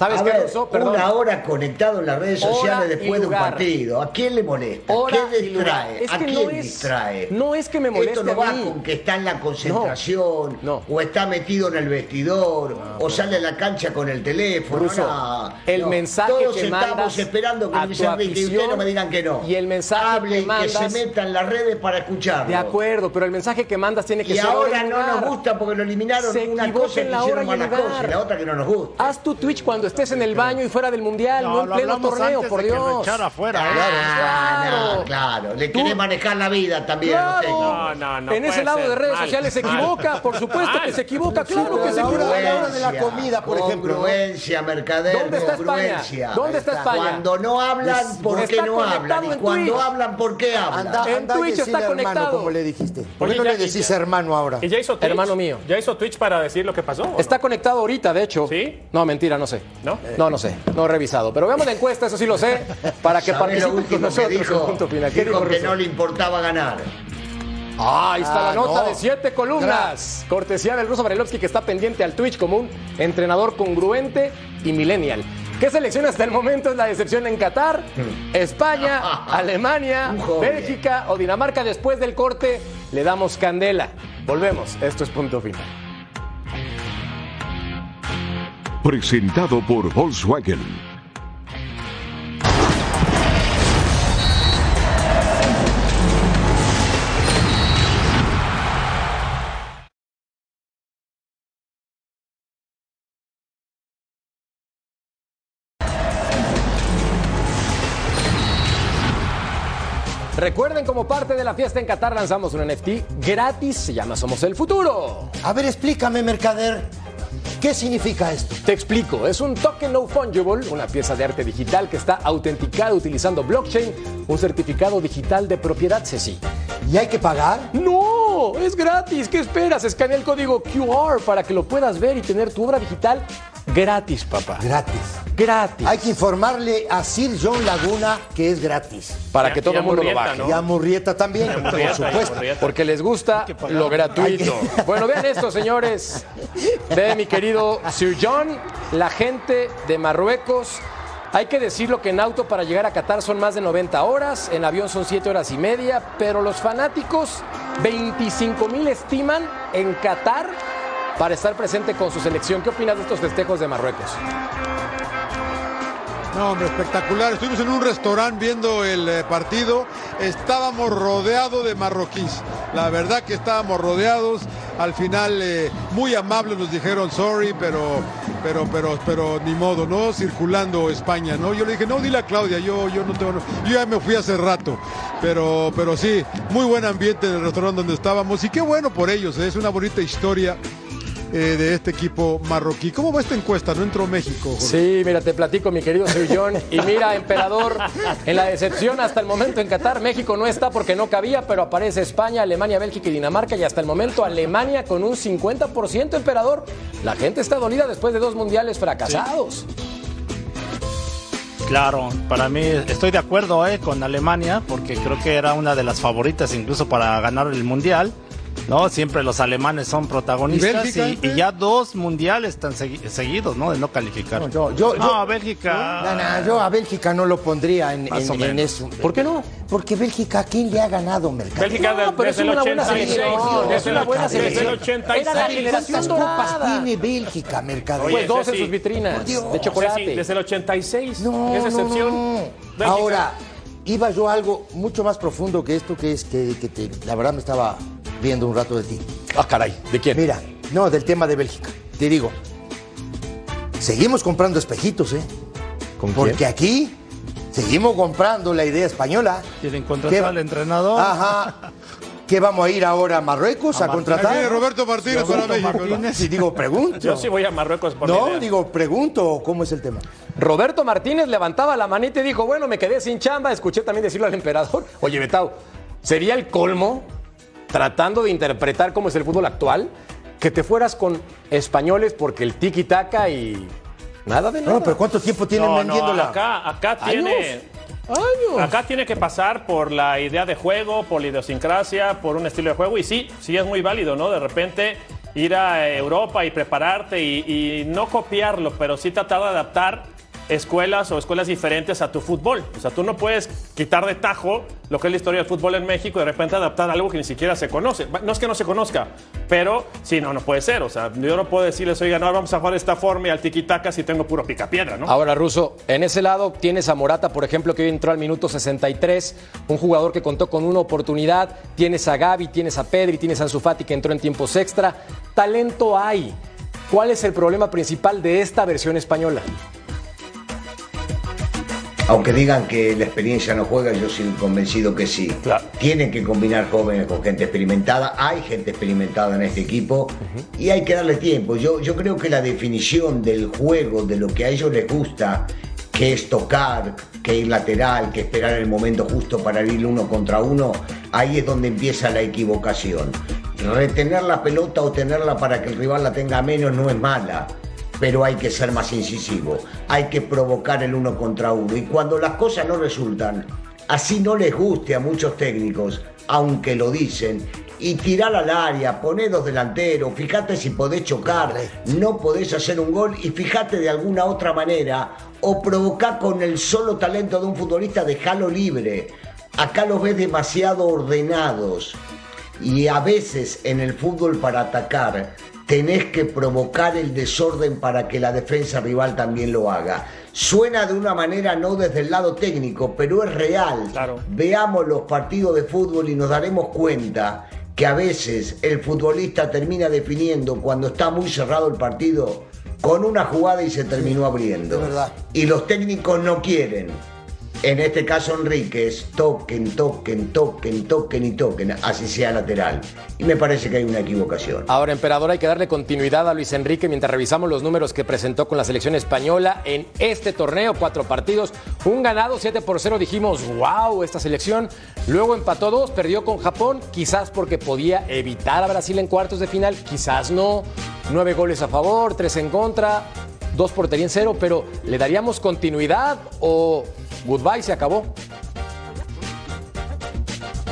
[SPEAKER 1] ¿Sabes qué,
[SPEAKER 6] Perdón. Una hora conectado en las redes sociales después de un partido. ¿A quién le molesta? ¿Qué distrae? ¿A quién distrae?
[SPEAKER 1] No es que me moleste.
[SPEAKER 6] Esto no va con que está en la concentración, o está metido en el vestidor, o sale a la cancha con el teléfono.
[SPEAKER 1] el mensaje
[SPEAKER 6] Todos
[SPEAKER 1] que
[SPEAKER 6] estamos esperando que Luis Enrique y ustedes no me digan que no.
[SPEAKER 1] Y el mensaje
[SPEAKER 6] Hablen,
[SPEAKER 1] que, mandas,
[SPEAKER 6] que se metan en las redes para escucharlo.
[SPEAKER 1] De acuerdo, pero el mensaje que mandas tiene que
[SPEAKER 6] y
[SPEAKER 1] ser.
[SPEAKER 6] Y ahora no nos gusta porque lo eliminaron una cosa que hicieron mala cosa y la otra que no nos gusta.
[SPEAKER 1] Haz tu Twitch cuando estés en el baño y fuera del mundial, no, en pleno torneo, por Dios.
[SPEAKER 5] Que afuera,
[SPEAKER 6] ¿eh? claro, claro, Le quiere manejar la vida también.
[SPEAKER 1] No, no, no. En ese lado de redes sociales se equivoca, por supuesto que se equivoca, claro que se equivoca.
[SPEAKER 2] A la hora de la comida, por ejemplo.
[SPEAKER 6] Congruencia, mercader.
[SPEAKER 1] ¿Dónde está España? ¿Dónde está España?
[SPEAKER 6] Cuando no hablan, ¿por qué no hablan? Y cuando hablan, ¿por qué hablan?
[SPEAKER 1] En Twitch está conectado.
[SPEAKER 2] como le dijiste. ¿Por qué no le decís hermano ahora?
[SPEAKER 3] ¿Y ya hizo Twitch?
[SPEAKER 1] Hermano mío.
[SPEAKER 3] ¿Ya hizo Twitch para decir lo que pasó?
[SPEAKER 1] Está conectado ahorita, de hecho.
[SPEAKER 3] ¿Sí?
[SPEAKER 1] No, mentira, no sé.
[SPEAKER 3] ¿No?
[SPEAKER 1] No, no sé. No he revisado. Pero veamos la encuesta, eso sí lo sé, para que participen con nosotros.
[SPEAKER 6] Que dijo, punto final. ¿Qué dijo, que no le importaba ganar.
[SPEAKER 1] Ah, ahí está la nota de siete columnas. Cortesía del ruso Barelovsky que está pendiente al Twitch como un entrenador congruente y millennial. ¿Qué selección hasta el momento es la decepción en Qatar? España, Alemania, Bélgica o Dinamarca. Después del corte le damos candela. Volvemos. Esto es punto final.
[SPEAKER 7] Presentado por Volkswagen.
[SPEAKER 1] Recuerden, como parte de la fiesta en Qatar lanzamos un NFT gratis, se llama Somos el Futuro.
[SPEAKER 2] A ver, explícame, mercader. ¿Qué significa esto?
[SPEAKER 1] Te explico, es un token no fungible, una pieza de arte digital que está autenticada utilizando blockchain, un certificado digital de propiedad, sí.
[SPEAKER 2] ¿Y hay que pagar?
[SPEAKER 1] No, es gratis. ¿Qué esperas? Escanea el código QR para que lo puedas ver y tener tu obra digital Gratis, papá.
[SPEAKER 2] Gratis.
[SPEAKER 1] Gratis.
[SPEAKER 2] Hay que informarle a Sir John Laguna que es gratis.
[SPEAKER 1] Para que todo el mundo lo baje.
[SPEAKER 2] Y a Murrieta también, por supuesto.
[SPEAKER 1] Porque les gusta lo gratuito. Bueno, vean esto, señores. Ve, mi querido Sir John, la gente de Marruecos. Hay que decirlo que en auto para llegar a Qatar son más de 90 horas, en avión son 7 horas y media, pero los fanáticos 25 mil estiman en Qatar para estar presente con su selección. ¿Qué opinas de estos festejos de Marruecos?
[SPEAKER 4] No, hombre, espectacular. Estuvimos en un restaurante viendo el eh, partido. Estábamos rodeados de marroquíes. La verdad que estábamos rodeados. Al final, eh, muy amables nos dijeron sorry, pero, pero, pero, pero ni modo, ¿no? Circulando España, ¿no? Yo le dije, no, dile a Claudia, yo, yo no tengo. Yo ya me fui hace rato. Pero, pero sí, muy buen ambiente en el restaurante donde estábamos. Y qué bueno por ellos, ¿eh? es una bonita historia eh, de este equipo marroquí. ¿Cómo va esta encuesta? ¿No entró México?
[SPEAKER 1] Sí, mira, te platico, mi querido John. Y mira, emperador, en la decepción hasta el momento en Qatar, México no está porque no cabía, pero aparece España, Alemania, Bélgica y Dinamarca. Y hasta el momento Alemania con un 50% emperador. La gente está dolida después de dos mundiales fracasados.
[SPEAKER 5] Claro, para mí estoy de acuerdo eh, con Alemania porque creo que era una de las favoritas incluso para ganar el mundial. ¿No? Siempre los alemanes son protagonistas y, ya dos mundiales están seguidos, ¿no? De no calificar.
[SPEAKER 2] No, yo,
[SPEAKER 5] a Bélgica.
[SPEAKER 2] yo a Bélgica no lo pondría en, eso.
[SPEAKER 1] ¿Por qué no?
[SPEAKER 2] Porque Bélgica, ¿a quién le ha ganado mercado?
[SPEAKER 3] Bélgica
[SPEAKER 1] no, pero es una buena selección. es una buena selección.
[SPEAKER 3] Era
[SPEAKER 1] la generación
[SPEAKER 2] copas tiene Bélgica, mercado?
[SPEAKER 1] Pues dos en sus vitrinas de chocolate.
[SPEAKER 3] desde el 86.
[SPEAKER 2] No,
[SPEAKER 3] es excepción.
[SPEAKER 2] Ahora, iba yo a algo mucho más profundo que esto, que es que, la verdad me estaba viendo un rato de ti.
[SPEAKER 1] Ah, caray, ¿de quién?
[SPEAKER 2] Mira, no, del tema de Bélgica. Te digo, seguimos comprando espejitos, ¿eh?
[SPEAKER 1] ¿Con
[SPEAKER 2] Porque aquí seguimos comprando la idea española.
[SPEAKER 5] ¿Quieren contratar al entrenador?
[SPEAKER 2] Ajá. ¿Qué vamos a ir ahora a Marruecos a, contratar?
[SPEAKER 4] Roberto Martínez para México.
[SPEAKER 2] Si digo, pregunto.
[SPEAKER 3] Yo sí voy a Marruecos por
[SPEAKER 2] No, digo, pregunto, ¿cómo es el tema?
[SPEAKER 1] Roberto Martínez levantaba la manita y dijo, bueno, me quedé sin chamba. Escuché también decirlo al emperador. Oye, Betao, ¿sería el colmo, tratando de interpretar cómo es el fútbol actual, que te fueras con españoles porque el tiki-taka y nada de nada?
[SPEAKER 2] No, pero ¿cuánto tiempo tienen vendiéndola?
[SPEAKER 3] acá, acá tiene... Acá tiene que pasar por la idea de juego, por la idiosincrasia, por un estilo de juego. Y sí, sí es muy válido, ¿no? De repente ir a Europa y prepararte y, y no copiarlo, pero sí tratar de adaptar escuelas o escuelas diferentes a tu fútbol. O sea, tú no puedes quitar de tajo lo que es la historia del fútbol en México y de repente adaptar algo que ni siquiera se conoce. No es que no se conozca, pero sí, no, no puede ser. O sea, yo no puedo decirles, oiga, no, vamos a jugar de esta forma y al tiquitaca si tengo puro picapiedra, ¿no?
[SPEAKER 1] Ahora, Russo, en ese lado tienes a Morata, por ejemplo, que hoy entró al minuto 63, un jugador que contó con una oportunidad. Tienes a Gaby, tienes a Pedri, tienes a Ansu Fati que entró en tiempos extra. Talento hay. ¿Cuál es el problema principal de esta versión española?
[SPEAKER 6] Aunque digan que la experiencia no juega, yo soy convencido que sí. Tienen que combinar jóvenes con gente experimentada. Hay gente experimentada en este equipo y hay que darle tiempo. Yo, yo creo que la definición del juego, de lo que a ellos les gusta, que es tocar, que ir lateral, que esperar el momento justo para ir uno contra uno, ahí es donde empieza la equivocación. Retener la pelota o tenerla para que el rival la tenga menos no es mala pero hay que ser más incisivo, hay que provocar el uno contra uno. Y cuando las cosas no resultan, así no les guste a muchos técnicos, aunque lo dicen, y tirar al área, poner dos delanteros, fíjate si podés chocar, no podés hacer un gol y fíjate de alguna otra manera, o provocar con el solo talento de un futbolista, dejalo libre. Acá los ves demasiado ordenados y a veces en el fútbol para atacar tenés que provocar el desorden para que la defensa rival también lo haga. Suena de una manera no desde el lado técnico, pero es real. Veamos los partidos de fútbol y nos daremos cuenta que a veces el futbolista termina definiendo cuando está muy cerrado el partido con una jugada y se terminó abriendo. Y los técnicos no quieren en este caso Enríquez, toquen, toquen, toquen, toquen y toquen, así sea lateral. Y me parece que hay una equivocación.
[SPEAKER 1] Ahora, emperador, hay que darle continuidad a Luis Enrique mientras revisamos los números que presentó con la selección española en este torneo. Cuatro partidos, un ganado, 7 por 0. Dijimos, wow, esta selección. Luego empató dos, perdió con Japón, quizás porque podía evitar a Brasil en cuartos de final, quizás no. Nueve goles a favor, tres en contra, dos portería en cero, pero ¿le daríamos continuidad o goodbye, se acabó.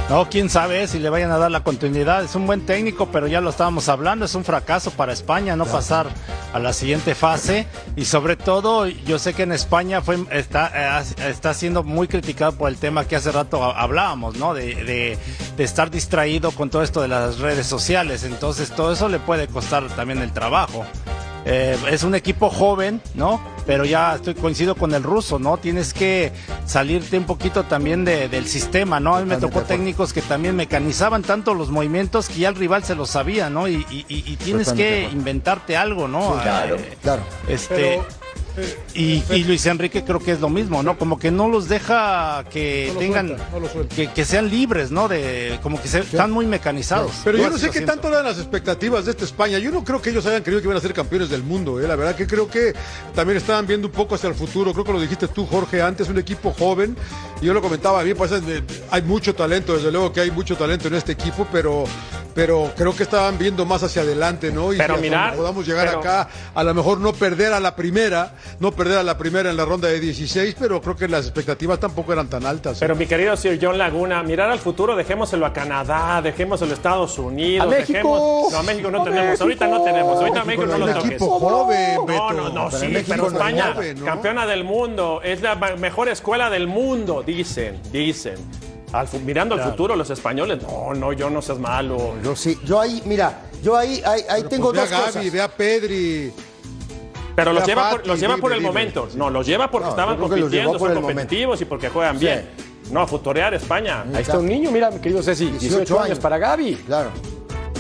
[SPEAKER 5] No, quién sabe si le vayan a dar la continuidad. Es un buen técnico, pero ya lo estábamos hablando. Es un fracaso para España no pasar a la siguiente fase. Y sobre todo, yo sé que en España fue, está, eh, está siendo muy criticado por el tema que hace rato hablábamos, ¿no? De, de estar distraído con todo esto de las redes sociales. Entonces, todo eso le puede costar también el trabajo. Eh, es un equipo joven, ¿no? Pero ya estoy coincido con el ruso, ¿no? Tienes que salirte un poquito también del sistema, ¿no? A mí me tocó técnicos que también mecanizaban tanto los movimientos que ya el rival se lo sabía, ¿no? Y, tienes que inventarte algo, ¿no?
[SPEAKER 2] claro, eh, claro.
[SPEAKER 5] Este, y, Luis Enrique creo que es lo mismo, ¿no? Como que no los deja que tengan, que, sean libres, ¿no? De, como que se, están muy mecanizados.
[SPEAKER 4] Pero yo no sé qué tanto eran las expectativas de esta España. Yo no creo que ellos hayan creído que iban a ser campeones del mundo, ¿eh? La verdad que creo que también estaban viendo un poco hacia el futuro. Creo que lo dijiste tú, Jorge, antes, un equipo joven. Y yo lo comentaba, a mí pues hay mucho talento, desde luego que hay mucho talento en este equipo, pero pero creo que estaban viendo más hacia adelante, ¿no?
[SPEAKER 3] Y pero mirar,
[SPEAKER 4] podamos llegar acá, a lo mejor no perder a la primera, no perder a la primera en la ronda de 16, pero creo que las expectativas tampoco eran tan altas.
[SPEAKER 3] Pero mi querido Sir John Laguna, mirar al futuro, dejémoselo a Canadá, dejémoselo a Estados Unidos,
[SPEAKER 2] a México.
[SPEAKER 3] No, a México no tenemos, ahorita no tenemos, ahorita a México no lo toques.
[SPEAKER 4] equipo joven,
[SPEAKER 3] No, no, no, sí, pero España, campeona del mundo, es la mejor escuela del mundo, dicen, dicen mirando al futuro los españoles, no, no, yo no seas malo.
[SPEAKER 2] Yo sí, yo ahí, mira, yo ahí, ahí, tengo
[SPEAKER 4] pues
[SPEAKER 2] dos
[SPEAKER 4] ve a Gaby, Ve a Pedri.
[SPEAKER 3] Pero los lleva, por, los lleva por el momento. No, los lleva porque estaban compitiendo, son competitivos y porque juegan bien. No, a futorear España.
[SPEAKER 1] Ahí está un niño, mira, mi querido Ceci, 18, años. para Gaby.
[SPEAKER 2] Claro.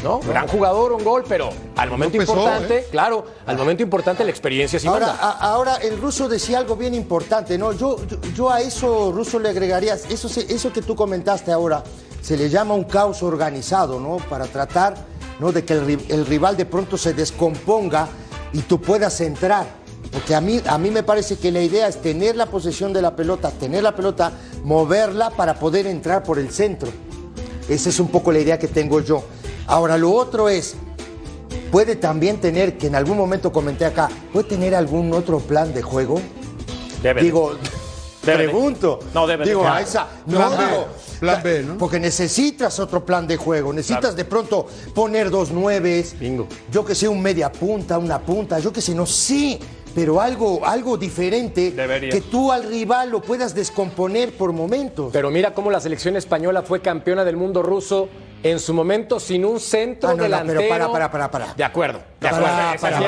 [SPEAKER 1] ¿No? Gran jugador, un gol, pero al momento importante, ¿eh? claro, al momento importante la experiencia sí
[SPEAKER 2] ahora, ahora, el ruso decía algo bien importante, ¿no? Yo, yo, a eso, ruso, le agregaría, eso, eso que tú comentaste ahora, se le llama un caos organizado, ¿no? Para tratar ¿no? de que el, rival de pronto se descomponga y tú puedas entrar. Porque a mí, a mí me parece que la idea es tener la posesión de la pelota, tener la pelota, moverla para poder entrar por el centro. Esa es un poco la idea que tengo yo. Ahora, lo otro es, puede también tener, que en algún momento comenté acá, ¿puede tener algún otro plan de juego?
[SPEAKER 3] Debe.
[SPEAKER 2] Digo, pregunto.
[SPEAKER 3] No, debe.
[SPEAKER 2] Digo, a esa. No,
[SPEAKER 4] digo. Plan B, ¿no?
[SPEAKER 2] Porque necesitas otro plan de juego. Necesitas de pronto poner dos nueves.
[SPEAKER 1] Bingo.
[SPEAKER 2] Yo que sé, un media punta, una punta. Yo que sé, no sé. Pero algo, algo diferente que tú al rival lo puedas descomponer por momentos.
[SPEAKER 1] Pero mira cómo la selección española fue campeona del mundo ruso en su momento sin un centro ah, no, delantero.
[SPEAKER 2] pero para, para, para, para.
[SPEAKER 1] De acuerdo. De acuerdo.
[SPEAKER 2] Para, para,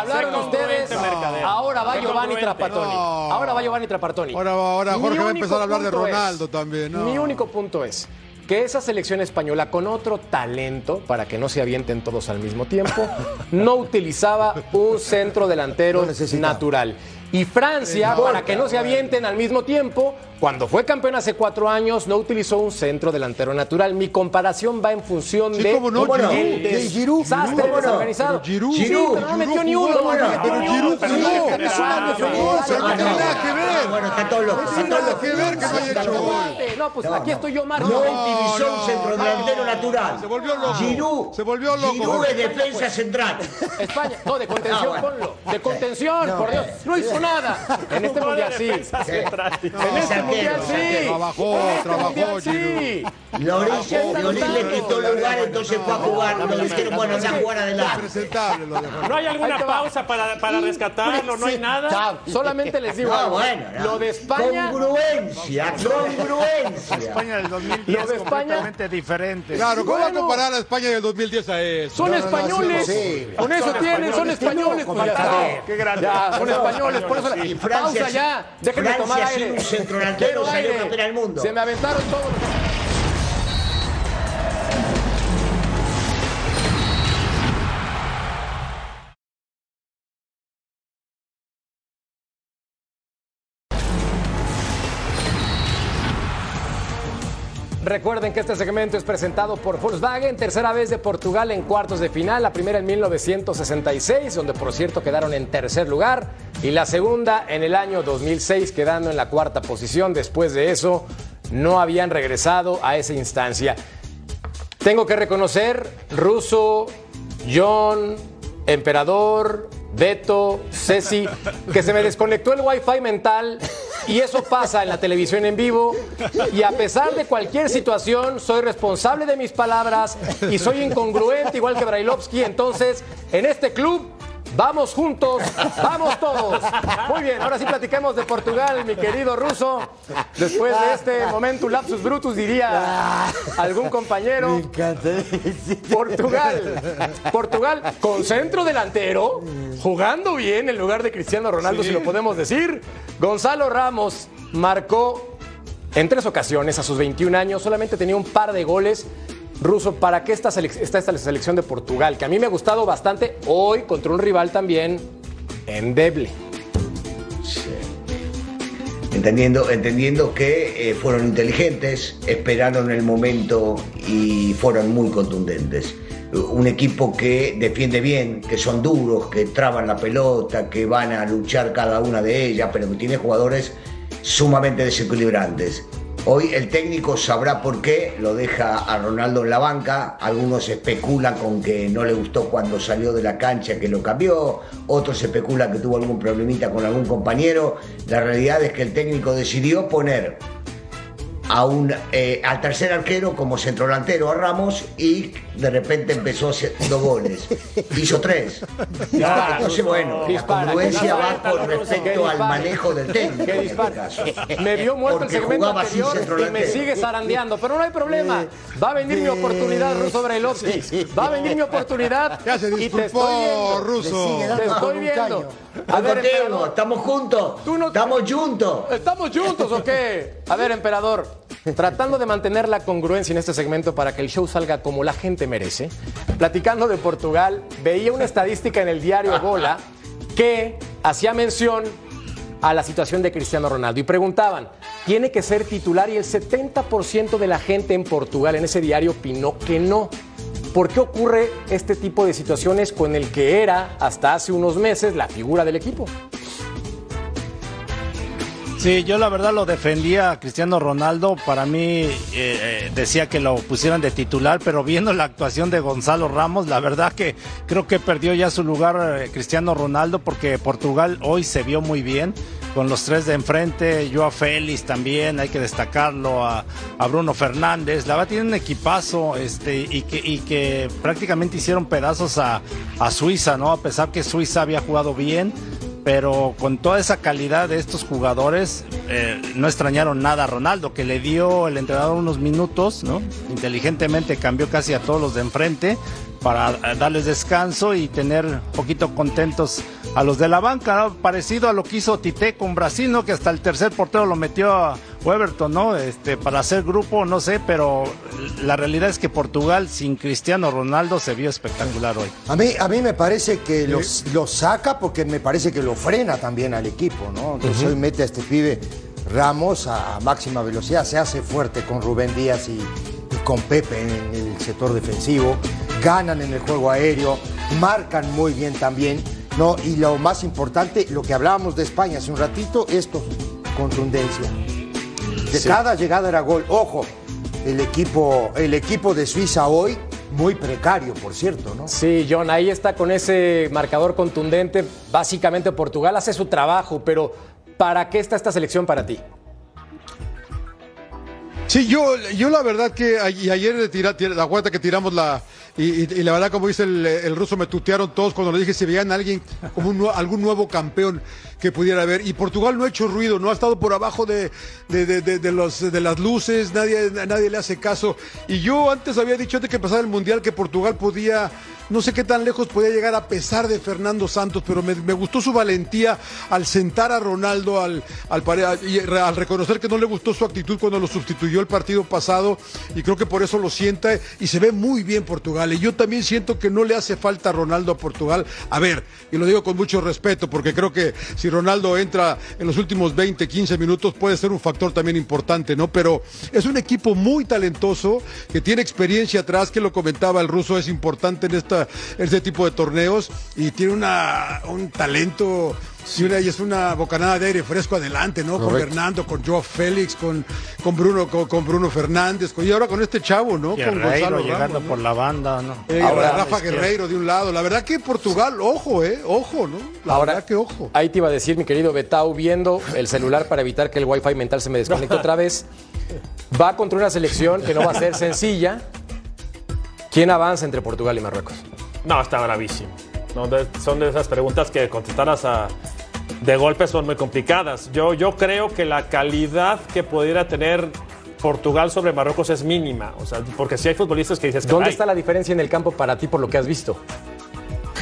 [SPEAKER 1] Hablaron ustedes. Ahora va Giovanni Trapattoni. Ahora va Giovanni Trapattoni.
[SPEAKER 4] Ahora, ahora Jorge va a empezar a hablar de Ronaldo también.
[SPEAKER 1] Mi único punto es que esa selección española con otro talento, para que no se avienten todos al mismo tiempo, no utilizaba un centro delantero natural. Y Francia, para que no se avienten al mismo tiempo, cuando fue campeón hace cuatro años, no utilizó un centro delantero natural. Mi comparación va en función de
[SPEAKER 4] ¿cómo no?
[SPEAKER 1] ¿Cómo
[SPEAKER 2] el
[SPEAKER 1] desastre desorganizado.
[SPEAKER 4] Giroud.
[SPEAKER 1] Sí, pero no metió ni uno.
[SPEAKER 4] Pero Giroud jugó. Es una
[SPEAKER 2] diferencia.
[SPEAKER 4] No tiene nada que ver.
[SPEAKER 6] Bueno, está todo loco.
[SPEAKER 4] No tiene nada que ver que no haya hecho gol.
[SPEAKER 1] No, pues aquí estoy yo, Marco.
[SPEAKER 6] No utilizó un centro delantero natural.
[SPEAKER 4] Se volvió loco.
[SPEAKER 6] Giroud.
[SPEAKER 4] Se volvió loco.
[SPEAKER 6] Giroud es defensa central.
[SPEAKER 1] España. No, de contención, ponlo. De contención, por Dios. No hizo nada. En este mundial sí. En este mundial sí.
[SPEAKER 4] Trabajó, trabajó,
[SPEAKER 1] sí.
[SPEAKER 6] Loris, le quitó lugar, entonces fue a jugar. Bueno, anda a jugar adelante.
[SPEAKER 3] ¿No hay alguna pausa para, para rescatarlo? ¿No hay nada?
[SPEAKER 1] Solamente les digo algo. Lo de España...
[SPEAKER 6] Congruencia, congruencia.
[SPEAKER 5] España del 2010 lo de España, completamente diferente.
[SPEAKER 4] Claro, ¿cómo va a comparar a España del 2010 a eso?
[SPEAKER 1] Son españoles. Con eso tienen, son españoles.
[SPEAKER 3] Qué grande.
[SPEAKER 1] son españoles. Por eso Francia, pausa ya. Déjenme tomar aire.
[SPEAKER 6] un centro delantero salió campeón del mundo.
[SPEAKER 1] Se me aventaron todos Recuerden que este segmento es presentado por Volkswagen, tercera vez de Portugal en cuartos de final, la primera en 1966, donde por cierto quedaron en tercer lugar, y la segunda en el año 2006, quedando en la cuarta posición. Después de eso, no habían regresado a esa instancia. Tengo que reconocer, Russo, John, Emperador, Beto, Ceci, que se me desconectó el wifi mental y eso pasa en la televisión en vivo. Y a pesar de cualquier situación, soy responsable de mis palabras y soy incongruente igual que Brailovsky. Entonces, en este club Vamos juntos, vamos todos. Muy bien, ahora sí platiquemos de Portugal, mi querido ruso. Después de este momento, lapsus brutus, diría algún compañero.
[SPEAKER 2] Me encanta.
[SPEAKER 1] Portugal, Portugal con centro delantero, jugando bien en lugar de Cristiano Ronaldo, si lo podemos decir. Gonzalo Ramos marcó en tres ocasiones a sus 21 años, solamente tenía un par de goles Ruso, ¿para qué está, esta selección de Portugal? Que a mí me ha gustado bastante hoy contra un rival también endeble.
[SPEAKER 6] Sí. Entendiendo, entendiendo que eh, fueron inteligentes, esperaron el momento y fueron muy contundentes. Un equipo que defiende bien, que son duros, que traban la pelota, que van a luchar cada una de ellas, pero que tiene jugadores sumamente desequilibrantes. Hoy el técnico sabrá por qué, lo deja a Ronaldo en la banca, algunos especulan con que no le gustó cuando salió de la cancha que lo cambió, otros especulan que tuvo algún problemita con algún compañero, la realidad es que el técnico decidió poner a un, eh, al tercer arquero como centrodelantero a Ramos y de repente empezó haciendo goles. Hizo tres. Entonces, bueno, la congruencia va con respecto al manejo del técnico.
[SPEAKER 1] Este me vio muerto el segmento anterior y me sigue zarandeando, pero no hay problema. Va a venir mi oportunidad, Ruso Brailovsky. Va a venir mi oportunidad.
[SPEAKER 4] Ya se disculpó, Ruso.
[SPEAKER 1] Te estoy viendo.
[SPEAKER 6] A ver, ¿estamos juntos? ¿Estamos juntos?
[SPEAKER 1] ¿Estamos juntos o qué? A ver, emperador, tratando de mantener la congruencia en este segmento para que el show salga como la gente merece, platicando de Portugal, veía una estadística en el diario Bola que hacía mención a la situación de Cristiano Ronaldo y preguntaban, ¿tiene que ser titular? Y el 70% de la gente en Portugal en ese diario opinó que no. ¿Por qué ocurre este tipo de situaciones con el que era hasta hace unos meses la figura del equipo?
[SPEAKER 5] Sí, yo la verdad lo defendía a Cristiano Ronaldo. Para mí eh, eh, decía que lo pusieran de titular, pero viendo la actuación de Gonzalo Ramos, la verdad que creo que perdió ya su lugar eh, Cristiano Ronaldo porque Portugal hoy se vio muy bien con los tres de enfrente, Joao Félix también, hay que destacarlo, a, Bruno Fernández, la verdad tiene un equipazo este, y, que, prácticamente hicieron pedazos a, a Suiza, ¿no? A pesar que Suiza había jugado bien, pero con toda esa calidad de estos jugadores, eh, no extrañaron nada a Ronaldo, que le dio el entrenador unos minutos, ¿no? Inteligentemente cambió casi a todos los de enfrente para eh, darles descanso y tener un poquito contentos a los de la banca, parecido a lo que hizo Tite con Brasil, ¿no? Que hasta el tercer portero lo metió a Weberton, ¿no? Este, para hacer grupo, no sé, pero la realidad es que Portugal sin Cristiano Ronaldo se vio espectacular hoy.
[SPEAKER 2] A mí, a mí me parece que lo saca porque me parece que lo frena también al equipo, ¿no? Entonces hoy mete a este pibe Ramos a, máxima velocidad, se hace fuerte con Rubén Díaz y, con Pepe en el sector defensivo, ganan en el juego aéreo, marcan muy bien también, ¿no? Y lo más importante, lo que hablábamos de España hace un ratito, esto, contundencia. De cada llegada era gol. Ojo, el equipo, el equipo de Suiza hoy muy precario, por cierto, ¿no?
[SPEAKER 1] Sí, John, ahí está con ese marcador contundente. Básicamente Portugal hace su trabajo, pero ¿para qué está esta selección para ti?
[SPEAKER 4] Sí, yo, yo la verdad que ayer la vuelta que tiramos la, y, la verdad, como dice el, ruso, me tutearon todos cuando le dije si veían alguien como algún nuevo campeón que pudiera haber. Y Portugal no ha hecho ruido, no ha estado por abajo de, de, los, de las luces, nadie, nadie le hace caso. Y yo antes había dicho antes que empezara el Mundial que Portugal podía no sé qué tan lejos podía llegar a pesar de Fernando Santos, pero me, gustó su valentía al sentar a Ronaldo, al, al, al, reconocer que no le gustó su actitud cuando lo sustituyó el partido pasado y creo que por eso lo sienta y se ve muy bien Portugal. Y yo también siento que no le hace falta a Ronaldo a Portugal. A ver, y lo digo con mucho respeto porque creo que Ronaldo entra en los últimos 20, 15 minutos puede ser un factor también importante, ¿no? Pero es un equipo muy talentoso que tiene experiencia atrás, que lo comentaba el ruso, es importante en esta este tipo de torneos y tiene una, un talento y, una, y es una bocanada de aire fresco adelante, ¿no? Con Fernando, con Joe Félix, con, con Bruno, con, Bruno Fernández, y ahora con este chavo, ¿no?
[SPEAKER 5] con Gonzalo llegando por la banda, ¿no?
[SPEAKER 4] Eh, ahora, Rafa Guerreiro de un lado. La verdad que Portugal, ojo, eh, ojo, ¿no? La ahora, verdad que ojo.
[SPEAKER 1] Ahí te iba a decir, mi querido Betau, viendo el celular para evitar que el wifi mental se me desconecte otra vez. Va contra una selección que no va a ser sencilla. ¿Quién avanza entre Portugal y Marruecos?
[SPEAKER 3] No, está bravísimo. Son de esas preguntas que contestarás a, de golpe son muy complicadas. Yo, yo creo que la calidad que pudiera tener Portugal sobre Marruecos es mínima. O sea, porque si hay futbolistas que dices...
[SPEAKER 1] ¿Dónde está la diferencia en el campo para ti por lo que has visto?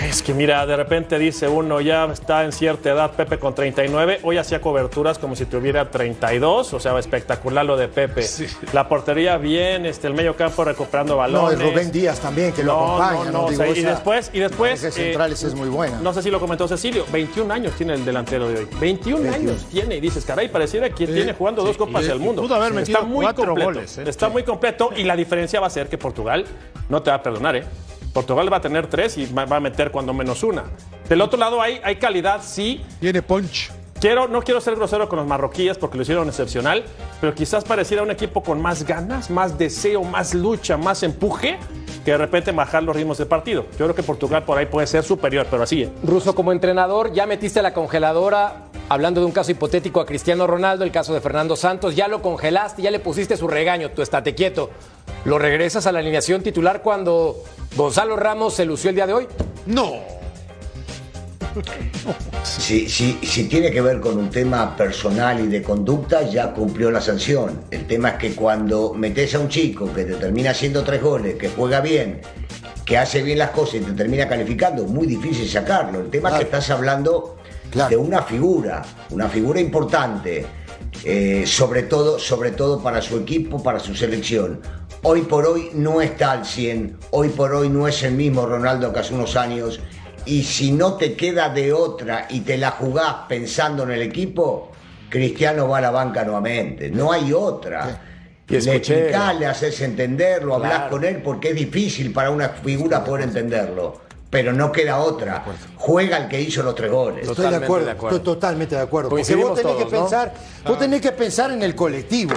[SPEAKER 3] Es que mira, de repente dice uno, ya está en cierta edad Pepe con 39, hoy hacía coberturas como si tuviera 32, o sea, espectacular lo de Pepe. La portería bien, este, el medio campo recuperando balones.
[SPEAKER 2] No, y Rubén Díaz también, que lo acompaña. No,
[SPEAKER 3] no, y después, y después...
[SPEAKER 2] Eh, centrales es muy buena.
[SPEAKER 3] No sé si lo comentó Cecilio, 21 años tiene el delantero de hoy. 21, años tiene, y dices, caray, pareciera que tiene jugando dos copas del mundo.
[SPEAKER 5] Pudo haber
[SPEAKER 3] está muy
[SPEAKER 5] completo,
[SPEAKER 3] goles, ¿eh? Está muy completo, y la diferencia va a ser que Portugal no te va a perdonar, ¿eh? Portugal va a tener tres y va a meter cuando menos una. Del otro lado hay, calidad, sí.
[SPEAKER 4] Tiene punch.
[SPEAKER 3] Quiero, no quiero ser grosero con los marroquíes porque lo hicieron excepcional, pero quizás pareciera un equipo con más ganas, más deseo, más lucha, más empuje, que de repente bajar los ritmos del partido. Yo creo que Portugal por ahí puede ser superior, pero así. ¿eh?
[SPEAKER 1] Ruso, como entrenador, ya metiste la congeladora, hablando de un caso hipotético a Cristiano Ronaldo, el caso de Fernando Santos, ya lo congelaste, ya le pusiste su regaño, tú estate quieto. ¿Lo regresas a la alineación titular cuando Gonzalo Ramos se lució el día de hoy?
[SPEAKER 4] No.
[SPEAKER 6] Si, si, tiene que ver con un tema personal y de conducta, ya cumplió la sanción. El tema es que cuando metes a un chico que te termina haciendo tres goles, que juega bien, que hace bien las cosas y te termina calificando, muy difícil sacarlo. El tema es que estás hablando de una figura, una figura importante, eh, sobre, todo, sobre todo para su equipo, para su selección. Hoy por hoy no está al 100, hoy por hoy no es el mismo Ronaldo que hace unos años y si no te queda de otra y te la jugás pensando en el equipo, Cristiano va a la banca nuevamente, no hay otra. Y le explicás, le haces entenderlo, hablas con él porque es difícil para una figura poder entenderlo pero no queda otra. Juega el que hizo los tres goles.
[SPEAKER 2] Estoy de acuerdo, estoy totalmente de acuerdo. Porque vos tenés que pensar, vos ah. tenés que pensar en el colectivo.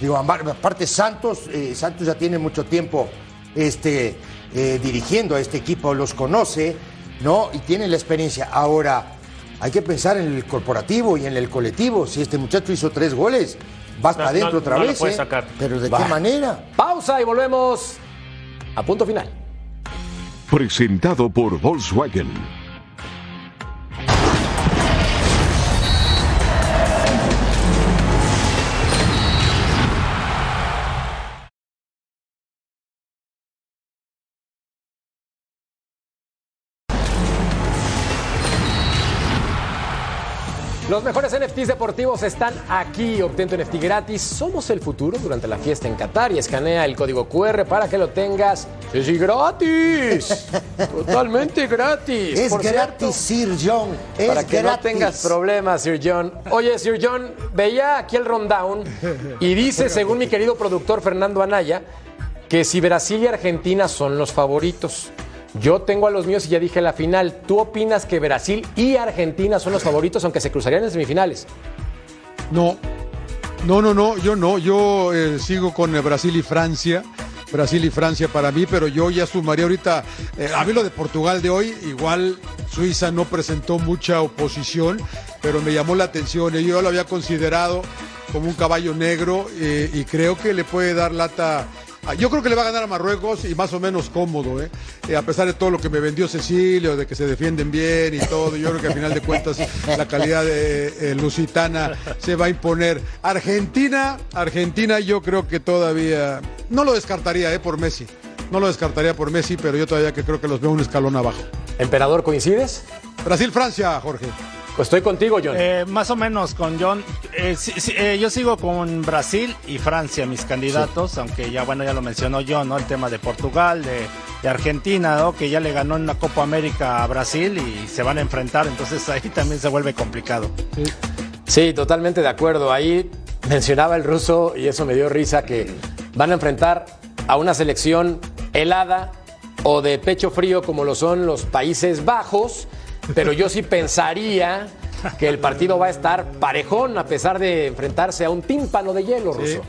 [SPEAKER 2] Digo, aparte Santos, eh, Santos ya tiene mucho tiempo este, eh, dirigiendo a este equipo, los conoce, ¿no? Y tiene la experiencia. Ahora, hay que pensar en el corporativo y en el colectivo. Si este muchacho hizo tres goles, vas para adentro otra vez. ¿eh? Pero ¿de qué manera?
[SPEAKER 1] Pausa y volvemos a punto final
[SPEAKER 7] presentado por Volkswagen.
[SPEAKER 1] Los mejores NFTs deportivos están aquí. Obtén tu NFT gratis. Somos el futuro durante la fiesta en Qatar y escanea el código QR para que lo tengas. ¡Sí, gratis! Totalmente gratis.
[SPEAKER 2] Es gratis, Sir John. Es
[SPEAKER 1] para que no tengas problemas, Sir John. Oye, Sir John, veía aquí el rundown y dice, según mi querido productor Fernando Anaya, que si Brasil y Argentina son los favoritos. Yo tengo a los míos y ya dije la final. ¿Tú opinas que Brasil y Argentina son los favoritos, aunque se cruzarían en semifinales?
[SPEAKER 4] No, no, no, no, yo no. Yo eh, sigo con eh, Brasil y Francia. Brasil y Francia para mí, pero yo ya sumaría ahorita, eh, a mí lo de Portugal de hoy, igual Suiza no presentó mucha oposición, pero me llamó la atención, yo lo había considerado como un caballo negro y creo que le puede dar lata yo creo que le va a ganar a Marruecos y más o menos cómodo, ¿eh? ¿eh? a pesar de todo lo que me vendió Cecilio, de que se defienden bien y todo. Yo creo que al final de cuentas la calidad de eh, Lusitana se va a imponer. Argentina, Argentina yo creo que todavía no lo descartaría ¿eh? por Messi. No lo descartaría por Messi, pero yo todavía que creo que los veo un escalón abajo.
[SPEAKER 1] Emperador, ¿coincides?
[SPEAKER 4] Brasil-Francia, Jorge.
[SPEAKER 1] Pues estoy contigo, John.
[SPEAKER 5] Eh, más o menos con John. Eh, eh, yo sigo con Brasil y Francia, mis candidatos, aunque ya, bueno, ya lo mencionó John, ¿no? El tema de Portugal, de, Argentina, ¿no? Que ya le ganó en la Copa América a Brasil y se van a enfrentar, entonces ahí también se vuelve complicado.
[SPEAKER 1] Sí, sí totalmente de acuerdo. Ahí mencionaba el ruso, y eso me dio risa, que van a enfrentar a una selección helada o de pecho frío como lo son los Países Bajos pero yo sí pensaría que el partido va a estar parejón a pesar de enfrentarse a un tímpano de hielo, Ruso.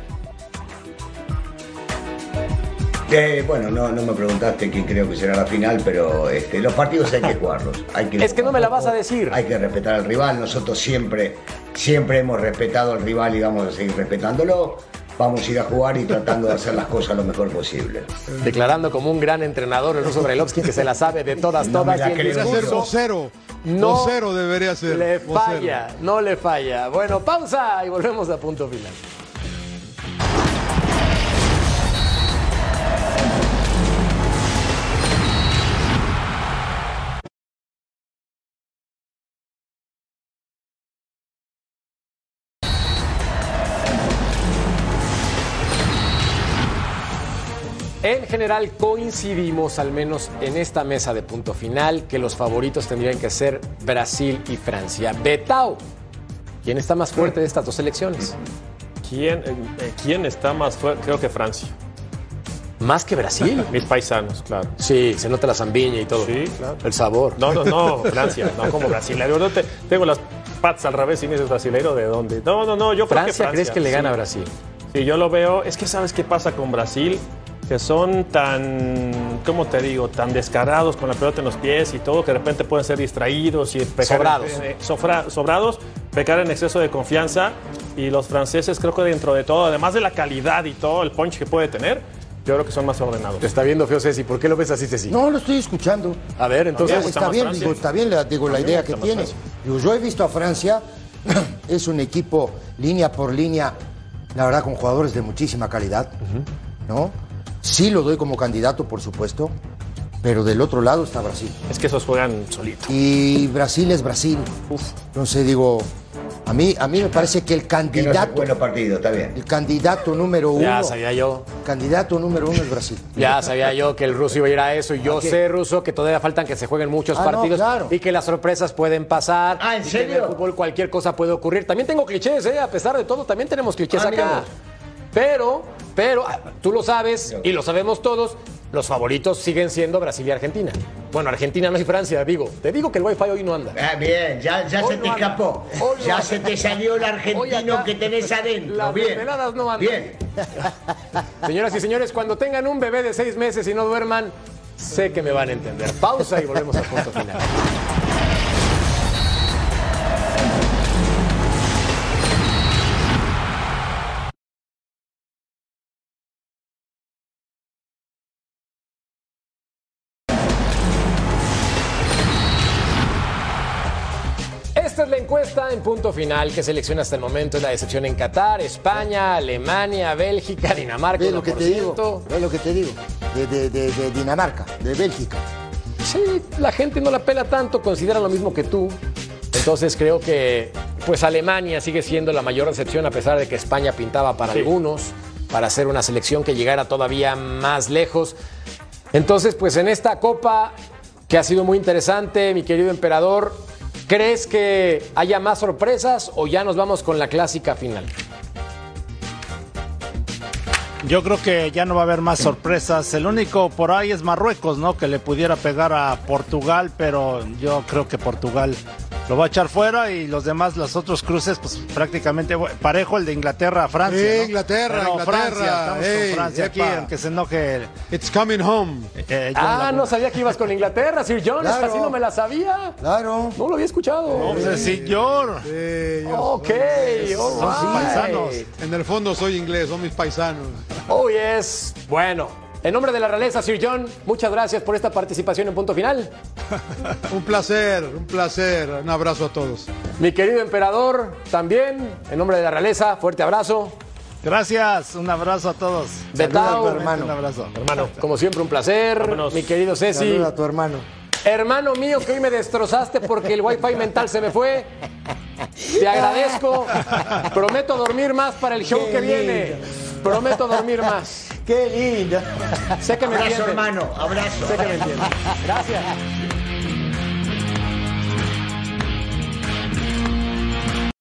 [SPEAKER 6] Eh, bueno, no, no me preguntaste quién creo que será la final, pero este, los partidos hay que jugarlos. Hay que
[SPEAKER 1] es que no me la vas a decir.
[SPEAKER 6] Hay que respetar al rival. Nosotros siempre, siempre hemos respetado al rival y vamos a seguir respetándolo vamos a ir a jugar y tratando de hacer las cosas lo mejor posible.
[SPEAKER 1] Declarando como un gran entrenador el ruso Brailovsky que se la sabe de todas, todas.
[SPEAKER 4] y el ser No debería ser.
[SPEAKER 1] Le falla, no le falla. Bueno, pausa y volvemos a punto final. En general coincidimos, al menos en esta mesa de punto final, que los favoritos tendrían que ser Brasil y Francia. Betao, ¿quién está más fuerte de estas dos elecciones?
[SPEAKER 3] ¿Quién, eh, eh, ¿quién está más fuerte? Creo que Francia.
[SPEAKER 1] ¿Más que Brasil?
[SPEAKER 3] Mis paisanos, claro.
[SPEAKER 1] Sí, se nota la zambiña y todo.
[SPEAKER 3] Sí, claro.
[SPEAKER 1] El sabor.
[SPEAKER 3] No, no, no, Francia, no como Brasil. tengo las patas al revés y me dices brasileiro, ¿de dónde? No, no, no, yo creo que Francia.
[SPEAKER 1] ¿crees que le gana a Brasil?
[SPEAKER 3] Sí, yo lo veo. Es que ¿sabes qué pasa con Brasil? Que son tan, ¿cómo te digo?, tan descarados con la pelota en los pies y todo, que de repente pueden ser distraídos y
[SPEAKER 1] pecar sobrados.
[SPEAKER 3] En, sobrados, pecar en exceso de confianza. Y los franceses, creo que dentro de todo, además de la calidad y todo el punch que puede tener, yo creo que son más ordenados.
[SPEAKER 1] Te está viendo feo Ceci, ¿por qué lo ves así, Ceci?
[SPEAKER 2] No, lo estoy escuchando.
[SPEAKER 1] A ver, entonces...
[SPEAKER 2] está, bien, digo, está bien, digo, la idea que tiene. yo he visto a Francia, es un equipo línea por línea, la verdad, con jugadores de muchísima calidad, ¿no? Sí lo doy como candidato, por supuesto, pero del otro lado está Brasil.
[SPEAKER 3] Es que esos juegan solito.
[SPEAKER 2] Y Brasil es Brasil. Uf. Entonces digo, a mí, a mí me parece que el candidato.
[SPEAKER 6] Que partido, está bien.
[SPEAKER 2] El candidato número uno.
[SPEAKER 1] Ya sabía yo.
[SPEAKER 2] candidato número uno es Brasil.
[SPEAKER 1] Ya sabía yo que el ruso iba a ir a eso. Y yo sé, ruso, que todavía faltan que se jueguen muchos ah, partidos. Y que las sorpresas pueden pasar.
[SPEAKER 6] Ah, ¿en serio?
[SPEAKER 1] en el fútbol cualquier cosa puede ocurrir. También tengo clichés, ¿eh? A pesar de todo, también tenemos clichés ah, acá. Pero, pero, ah, tú lo sabes y lo sabemos todos los favoritos siguen siendo Brasil y Argentina. Bueno, Argentina no es Francia, digo. Te digo que el Wi-Fi hoy no anda.
[SPEAKER 6] Ah, bien, ya, se te escapó. ya se te salió el argentino que tenés adentro.
[SPEAKER 1] Las
[SPEAKER 6] bien.
[SPEAKER 1] no andan.
[SPEAKER 6] Bien.
[SPEAKER 1] Señoras y señores, cuando tengan un bebé de seis meses y no duerman, sé que me van a entender. Pausa y volvemos al punto final. Encuesta en punto final que selecciona hasta el momento es la decepción en Qatar, España, Alemania, Bélgica, Dinamarca.
[SPEAKER 2] Ve lo que te digo, ve lo que te digo, de, Dinamarca, de Bélgica.
[SPEAKER 1] Sí, la gente no la pela tanto, considera lo mismo que tú. Entonces creo que pues Alemania sigue siendo la mayor decepción a pesar de que España pintaba para algunos, para ser una selección que llegara todavía más lejos. Entonces, pues en esta copa que ha sido muy interesante, mi querido emperador, ¿Crees que haya más sorpresas o ya nos vamos con la clásica final?
[SPEAKER 5] Yo creo que ya no va a haber más sorpresas. El único por ahí es Marruecos, ¿no? Que le pudiera pegar a Portugal, pero yo creo que Portugal lo va a echar fuera y los demás, los otros cruces, pues prácticamente parejo el de Inglaterra a Francia.
[SPEAKER 4] Sí, Inglaterra, Inglaterra.
[SPEAKER 5] Francia, Francia aquí, aunque se enoje.
[SPEAKER 4] It's coming home.
[SPEAKER 1] Eh, ah, no sabía que ibas con Inglaterra, Sir John. Claro. Así no me la sabía.
[SPEAKER 2] Claro.
[SPEAKER 1] No lo había escuchado.
[SPEAKER 5] No, pues, señor.
[SPEAKER 1] Sí, ok,
[SPEAKER 4] son paisanos. En el fondo soy inglés, son mis paisanos.
[SPEAKER 1] Oh, yes. Bueno, en nombre de la realeza, Sir John, muchas gracias por esta participación en punto final.
[SPEAKER 4] un placer, un placer. Un abrazo a todos.
[SPEAKER 1] Mi querido emperador, también, en nombre de la realeza, fuerte abrazo.
[SPEAKER 5] Gracias, un abrazo a todos.
[SPEAKER 1] Betao,
[SPEAKER 5] hermano. Un abrazo.
[SPEAKER 1] Hermano, como siempre, un placer. Mi querido Ceci.
[SPEAKER 2] Saluda a tu hermano.
[SPEAKER 1] Hermano mío, que hoy me destrozaste porque el wifi mental se me fue. Te agradezco. Prometo dormir más para el show que viene. Prometo dormir más.
[SPEAKER 2] Qué lindo.
[SPEAKER 1] Sé que me
[SPEAKER 6] Abrazo, hermano. Abrazo.
[SPEAKER 1] Sé que me entiendes. Gracias.